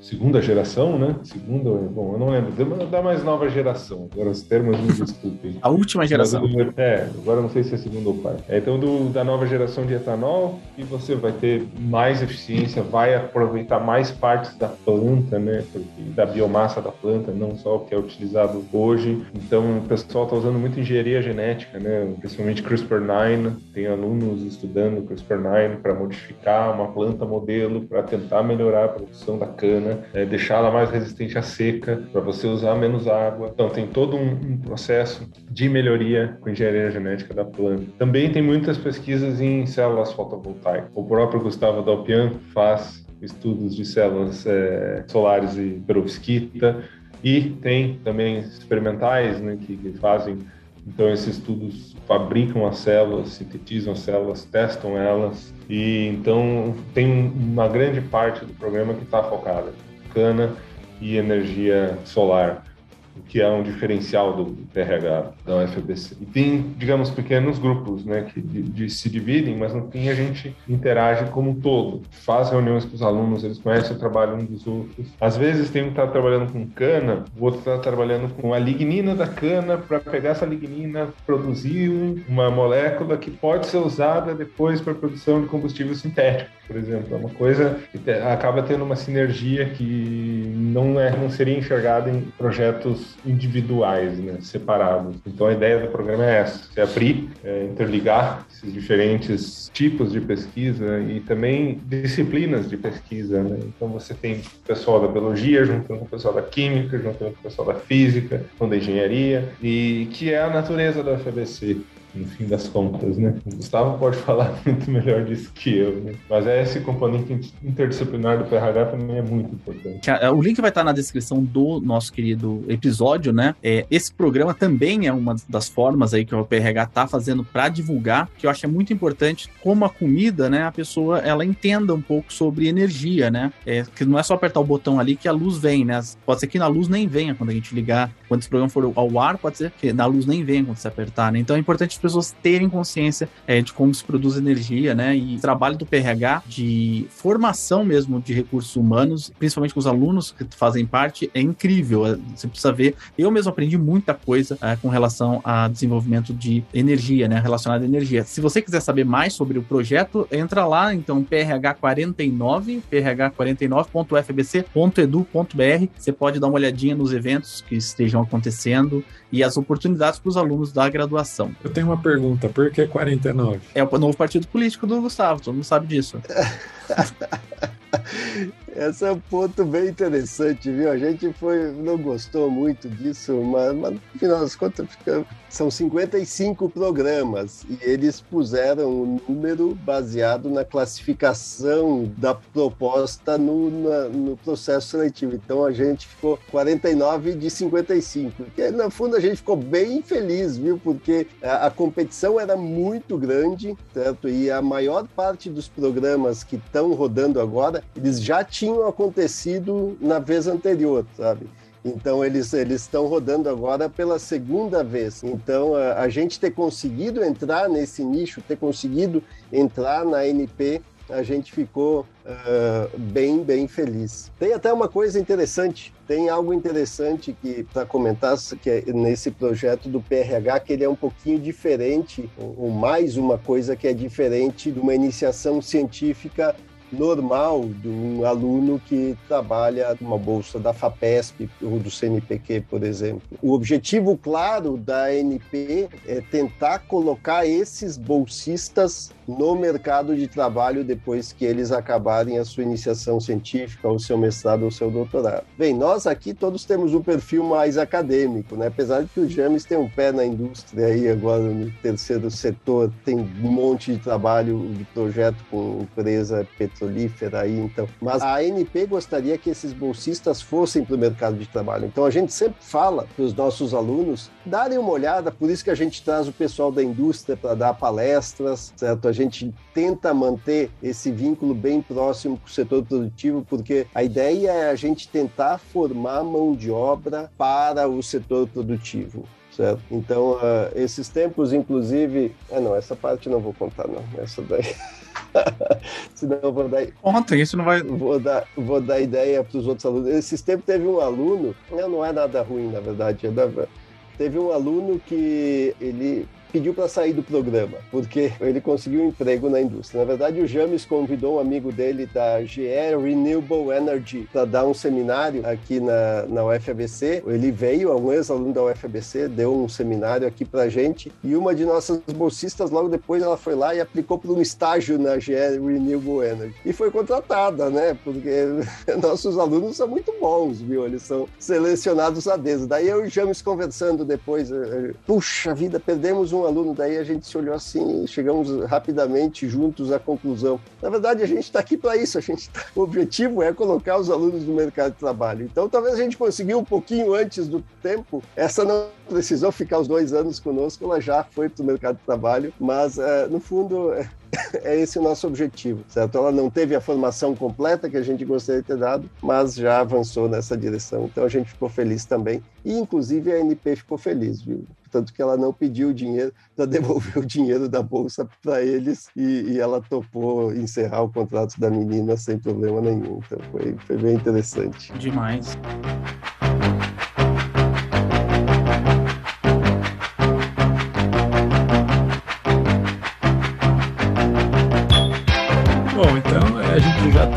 segunda geração, né? Segunda, bom, eu não lembro, da mais nova geração, agora os termos me desculpem. A última geração. Do, é, agora não sei se é segunda ou quarta. É, então, do, da nova geração de etanol e você vai ter mais eficiência, vai aproveitar mais partes da planta, né? Porque, da biomassa da planta, não só o que é utilizado hoje. Então, o pessoal está usando muito engenharia genética, né? Principalmente CRISPR-9. Tem alunos estudando CRISPR-9 para modificar uma planta modelo para tentar melhorar a produção da cana, é, deixá-la mais resistente à seca, para você usar menos água. Então, tem todo um, um processo de melhoria com engenharia genética da planta. Também tem muitas pesquisas em células fotovoltaicas. O próprio Gustavo Dalpian faz estudos de células é, solares e perovskita e tem também experimentais né, que, que fazem então esses estudos fabricam as células, sintetizam as células, testam elas e então tem uma grande parte do programa que está focada cana e energia solar. Que é um diferencial do PRH da UFBC. E tem, digamos, pequenos grupos, né, que de, de se dividem, mas no fim a gente interage como um todo. Faz reuniões com os alunos, eles conhecem o trabalho uns dos outros. Às vezes tem um que está trabalhando com cana, o outro está trabalhando com a lignina da cana para pegar essa lignina, produzir uma molécula que pode ser usada depois para produção de combustível sintético, por exemplo. É uma coisa que acaba tendo uma sinergia que não, é, não seria enxergada em projetos individuais, né, separados. Então a ideia do programa é essa: se abrir, é, interligar esses diferentes tipos de pesquisa e também disciplinas de pesquisa. Né? Então você tem o pessoal da biologia juntando com o pessoal da química, juntando com o pessoal da física, com da engenharia, e que é a natureza da UFABC no fim das contas, né? O Gustavo pode falar muito melhor disso que eu, né? Mas é esse componente interdisciplinar do PRH também é muito importante. O link vai estar na descrição do nosso querido episódio, né? É, esse programa também é uma das formas aí que o PRH está fazendo para divulgar, que eu acho é muito importante como a comida, né? A pessoa ela entenda um pouco sobre energia, né? É, que não é só apertar o botão ali que a luz vem, né? Pode ser que na luz nem venha quando a gente ligar, quando esse programa for ao ar, pode ser que na luz nem venha quando você apertar, né? Então é importante pessoas terem consciência é, de como se produz energia, né? E trabalho do PRH de formação mesmo de recursos humanos, principalmente com os alunos que fazem parte, é incrível. É, você precisa ver. Eu mesmo aprendi muita coisa é, com relação a desenvolvimento de energia, né? Relacionada à energia. Se você quiser saber mais sobre o projeto, entra lá, então, PRH49, PRH49.fbc.edu.br. Você pode dar uma olhadinha nos eventos que estejam acontecendo e as oportunidades para os alunos da graduação. Eu tenho uma pergunta, por que 49? É o novo partido político do Gustavo, todo mundo sabe disso. Esse é um ponto bem interessante, viu? A gente foi, não gostou muito disso, mas, mas no final das contas fica, são 55 programas e eles puseram o um número baseado na classificação da proposta no, na, no processo seletivo. Então a gente ficou 49 de 55, que no fundo a gente ficou bem feliz, viu? Porque a, a competição era muito grande, certo? E a maior parte dos programas que estão rodando agora, eles já tinham acontecido na vez anterior, sabe? Então eles eles estão rodando agora pela segunda vez. Então a, a, gente ter conseguido entrar nesse nicho, ter conseguido entrar na NP, a gente ficou uh, bem bem feliz. Tem até uma coisa interessante. Tem algo interessante que para comentar que é nesse projeto do PRH que ele é um pouquinho diferente, ou mais uma coisa que é diferente de uma iniciação científica normal de um aluno que trabalha numa bolsa da FAPESP ou do CNPq, por exemplo. O objetivo claro da NP é tentar colocar esses bolsistas no mercado de trabalho depois que eles acabarem a sua iniciação científica, o seu mestrado ou seu doutorado. Bem, nós aqui todos temos um perfil mais acadêmico, né? apesar de que o James tem um pé na indústria aí agora no terceiro setor, tem um monte de trabalho de projeto com empresa petrolífera aí, então. Mas a ANP gostaria que esses bolsistas fossem para o mercado de trabalho. Então a gente sempre fala para os nossos alunos darem uma olhada, por isso que a gente traz o pessoal da indústria para dar palestras, certo? A gente tenta manter esse vínculo bem próximo com o setor produtivo, porque a ideia é a gente tentar formar mão de obra para o setor produtivo. Certo? Então, uh, esses tempos, inclusive. Ah, não, essa parte não vou contar, não. Essa daí. Senão eu vou dar. Conta, isso não vai. Vou dar, vou dar ideia para os outros alunos. Esses tempos teve um aluno. Não, não é nada ruim, na verdade. É da... Teve um aluno que ele pediu para sair do programa, porque ele conseguiu um emprego na indústria. Na verdade, o James convidou um amigo dele da GE Renewable Energy para dar um seminário aqui na, na UFABC. Ele veio, é um ex-aluno da UFABC, deu um seminário aqui para gente e uma de nossas bolsistas, logo depois, ela foi lá e aplicou para um estágio na GE Renewable Energy. E foi contratada, né? Porque nossos alunos são muito bons, viu? Eles são selecionados a dedo. Daí eu e o James conversando depois, eh, eh, puxa vida, perdemos um um aluno, daí a gente se olhou assim e chegamos rapidamente juntos à conclusão. Na verdade, a gente está aqui para isso, a gente tá... o objetivo é colocar os alunos no mercado de trabalho. Então, talvez a gente conseguiu um pouquinho antes do tempo, essa não precisou ficar os dois anos conosco, ela já foi para o mercado de trabalho, mas uh, no fundo é esse o nosso objetivo, certo? Ela não teve a formação completa que a gente gostaria de ter dado, mas já avançou nessa direção, então a gente ficou feliz também. E, inclusive, a NP ficou feliz, viu? Tanto que ela não pediu dinheiro para devolver o dinheiro da bolsa para eles e, e, ela topou encerrar o contrato da menina sem problema nenhum. Então foi, foi bem interessante. Demais.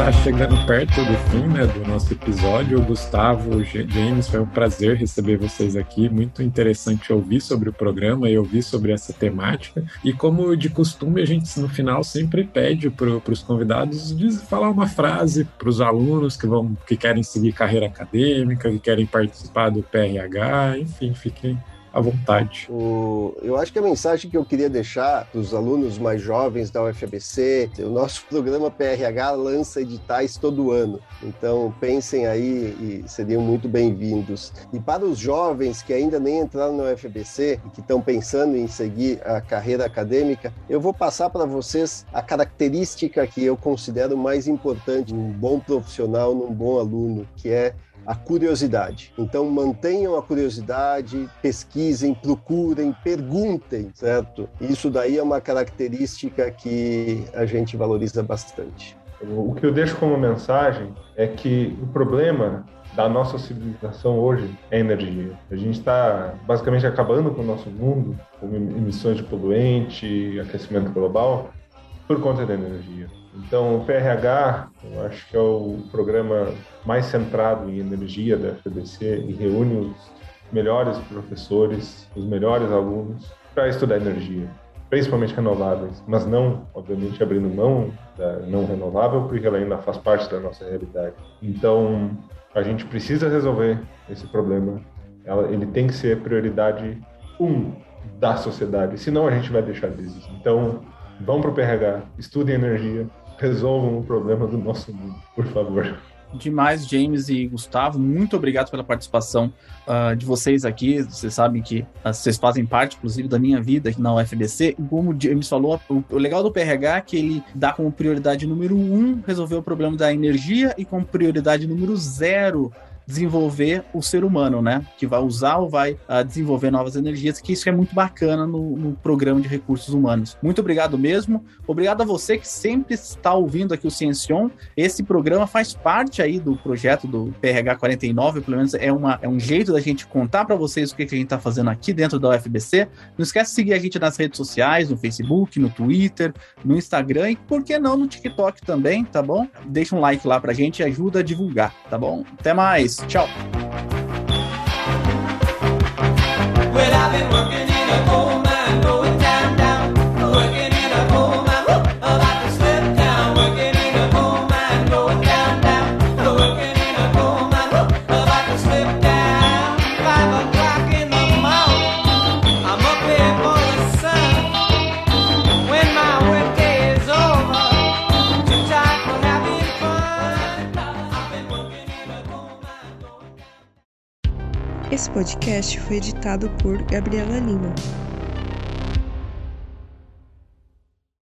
Está chegando perto do fim né, do nosso episódio. Gustavo, James, foi um prazer receber vocês aqui. Muito interessante ouvir sobre o programa e ouvir sobre essa temática. E como de costume, a gente no final sempre pede para os convidados de falar uma frase para os alunos que, vão, que querem seguir carreira acadêmica, que querem participar do PRH, enfim, fiquem à vontade. O, eu acho que a mensagem que eu queria deixar para os alunos mais jovens da UFABC, o nosso programa PRH lança editais todo ano, então pensem aí e seriam muito bem-vindos. E para os jovens que ainda nem entraram na UFABC e que estão pensando em seguir a carreira acadêmica, eu vou passar para vocês a característica que eu considero mais importante num bom profissional, num bom aluno, que é a curiosidade. Então mantenham a curiosidade, pesquisem, procurem, perguntem, certo? Isso daí é uma característica que a gente valoriza bastante. O que eu deixo como mensagem é que o problema da nossa civilização hoje é energia. A gente está basicamente acabando com o nosso mundo, com emissões de poluente, aquecimento global, por conta da energia. Então, o PRH, eu acho que é o programa mais centrado em energia da FBC e reúne os melhores professores, os melhores alunos para estudar energia, principalmente renováveis, mas não, obviamente, abrindo mão da não renovável, porque ela ainda faz parte da nossa realidade. Então, a gente precisa resolver esse problema. Ele tem que ser prioridade um da sociedade, senão a gente vai deixar de existir. Então, vão para o PRH, estudem energia, resolvam o problema do nosso mundo, por favor. Demais, James e Gustavo. Muito obrigado pela participação uh, de vocês aqui. Vocês sabem que uh, vocês fazem parte, inclusive, da minha vida aqui na UFBC. Como o James falou, o, o, legal do PRH é que ele dá como prioridade número um resolver o problema da energia e como prioridade número zero desenvolver o ser humano, né? Que vai usar ou vai uh, desenvolver novas energias, que isso é muito bacana no, no, programa de recursos humanos. Muito obrigado mesmo. Obrigado a você que sempre está ouvindo aqui o Ciencion. Esse programa faz parte aí do projeto do PRH 49, pelo menos é, uma, é um jeito da gente contar para vocês o que, que a gente está fazendo aqui dentro da UFBC. Não esquece de seguir a gente nas redes sociais, no Facebook, no Twitter, no Instagram e, por que não, no TikTok também, tá bom? Deixa um like lá pra gente e ajuda a divulgar, tá bom? Até mais! Chop. Ciao. Well, Esse podcast foi editado por Gabriela Lima.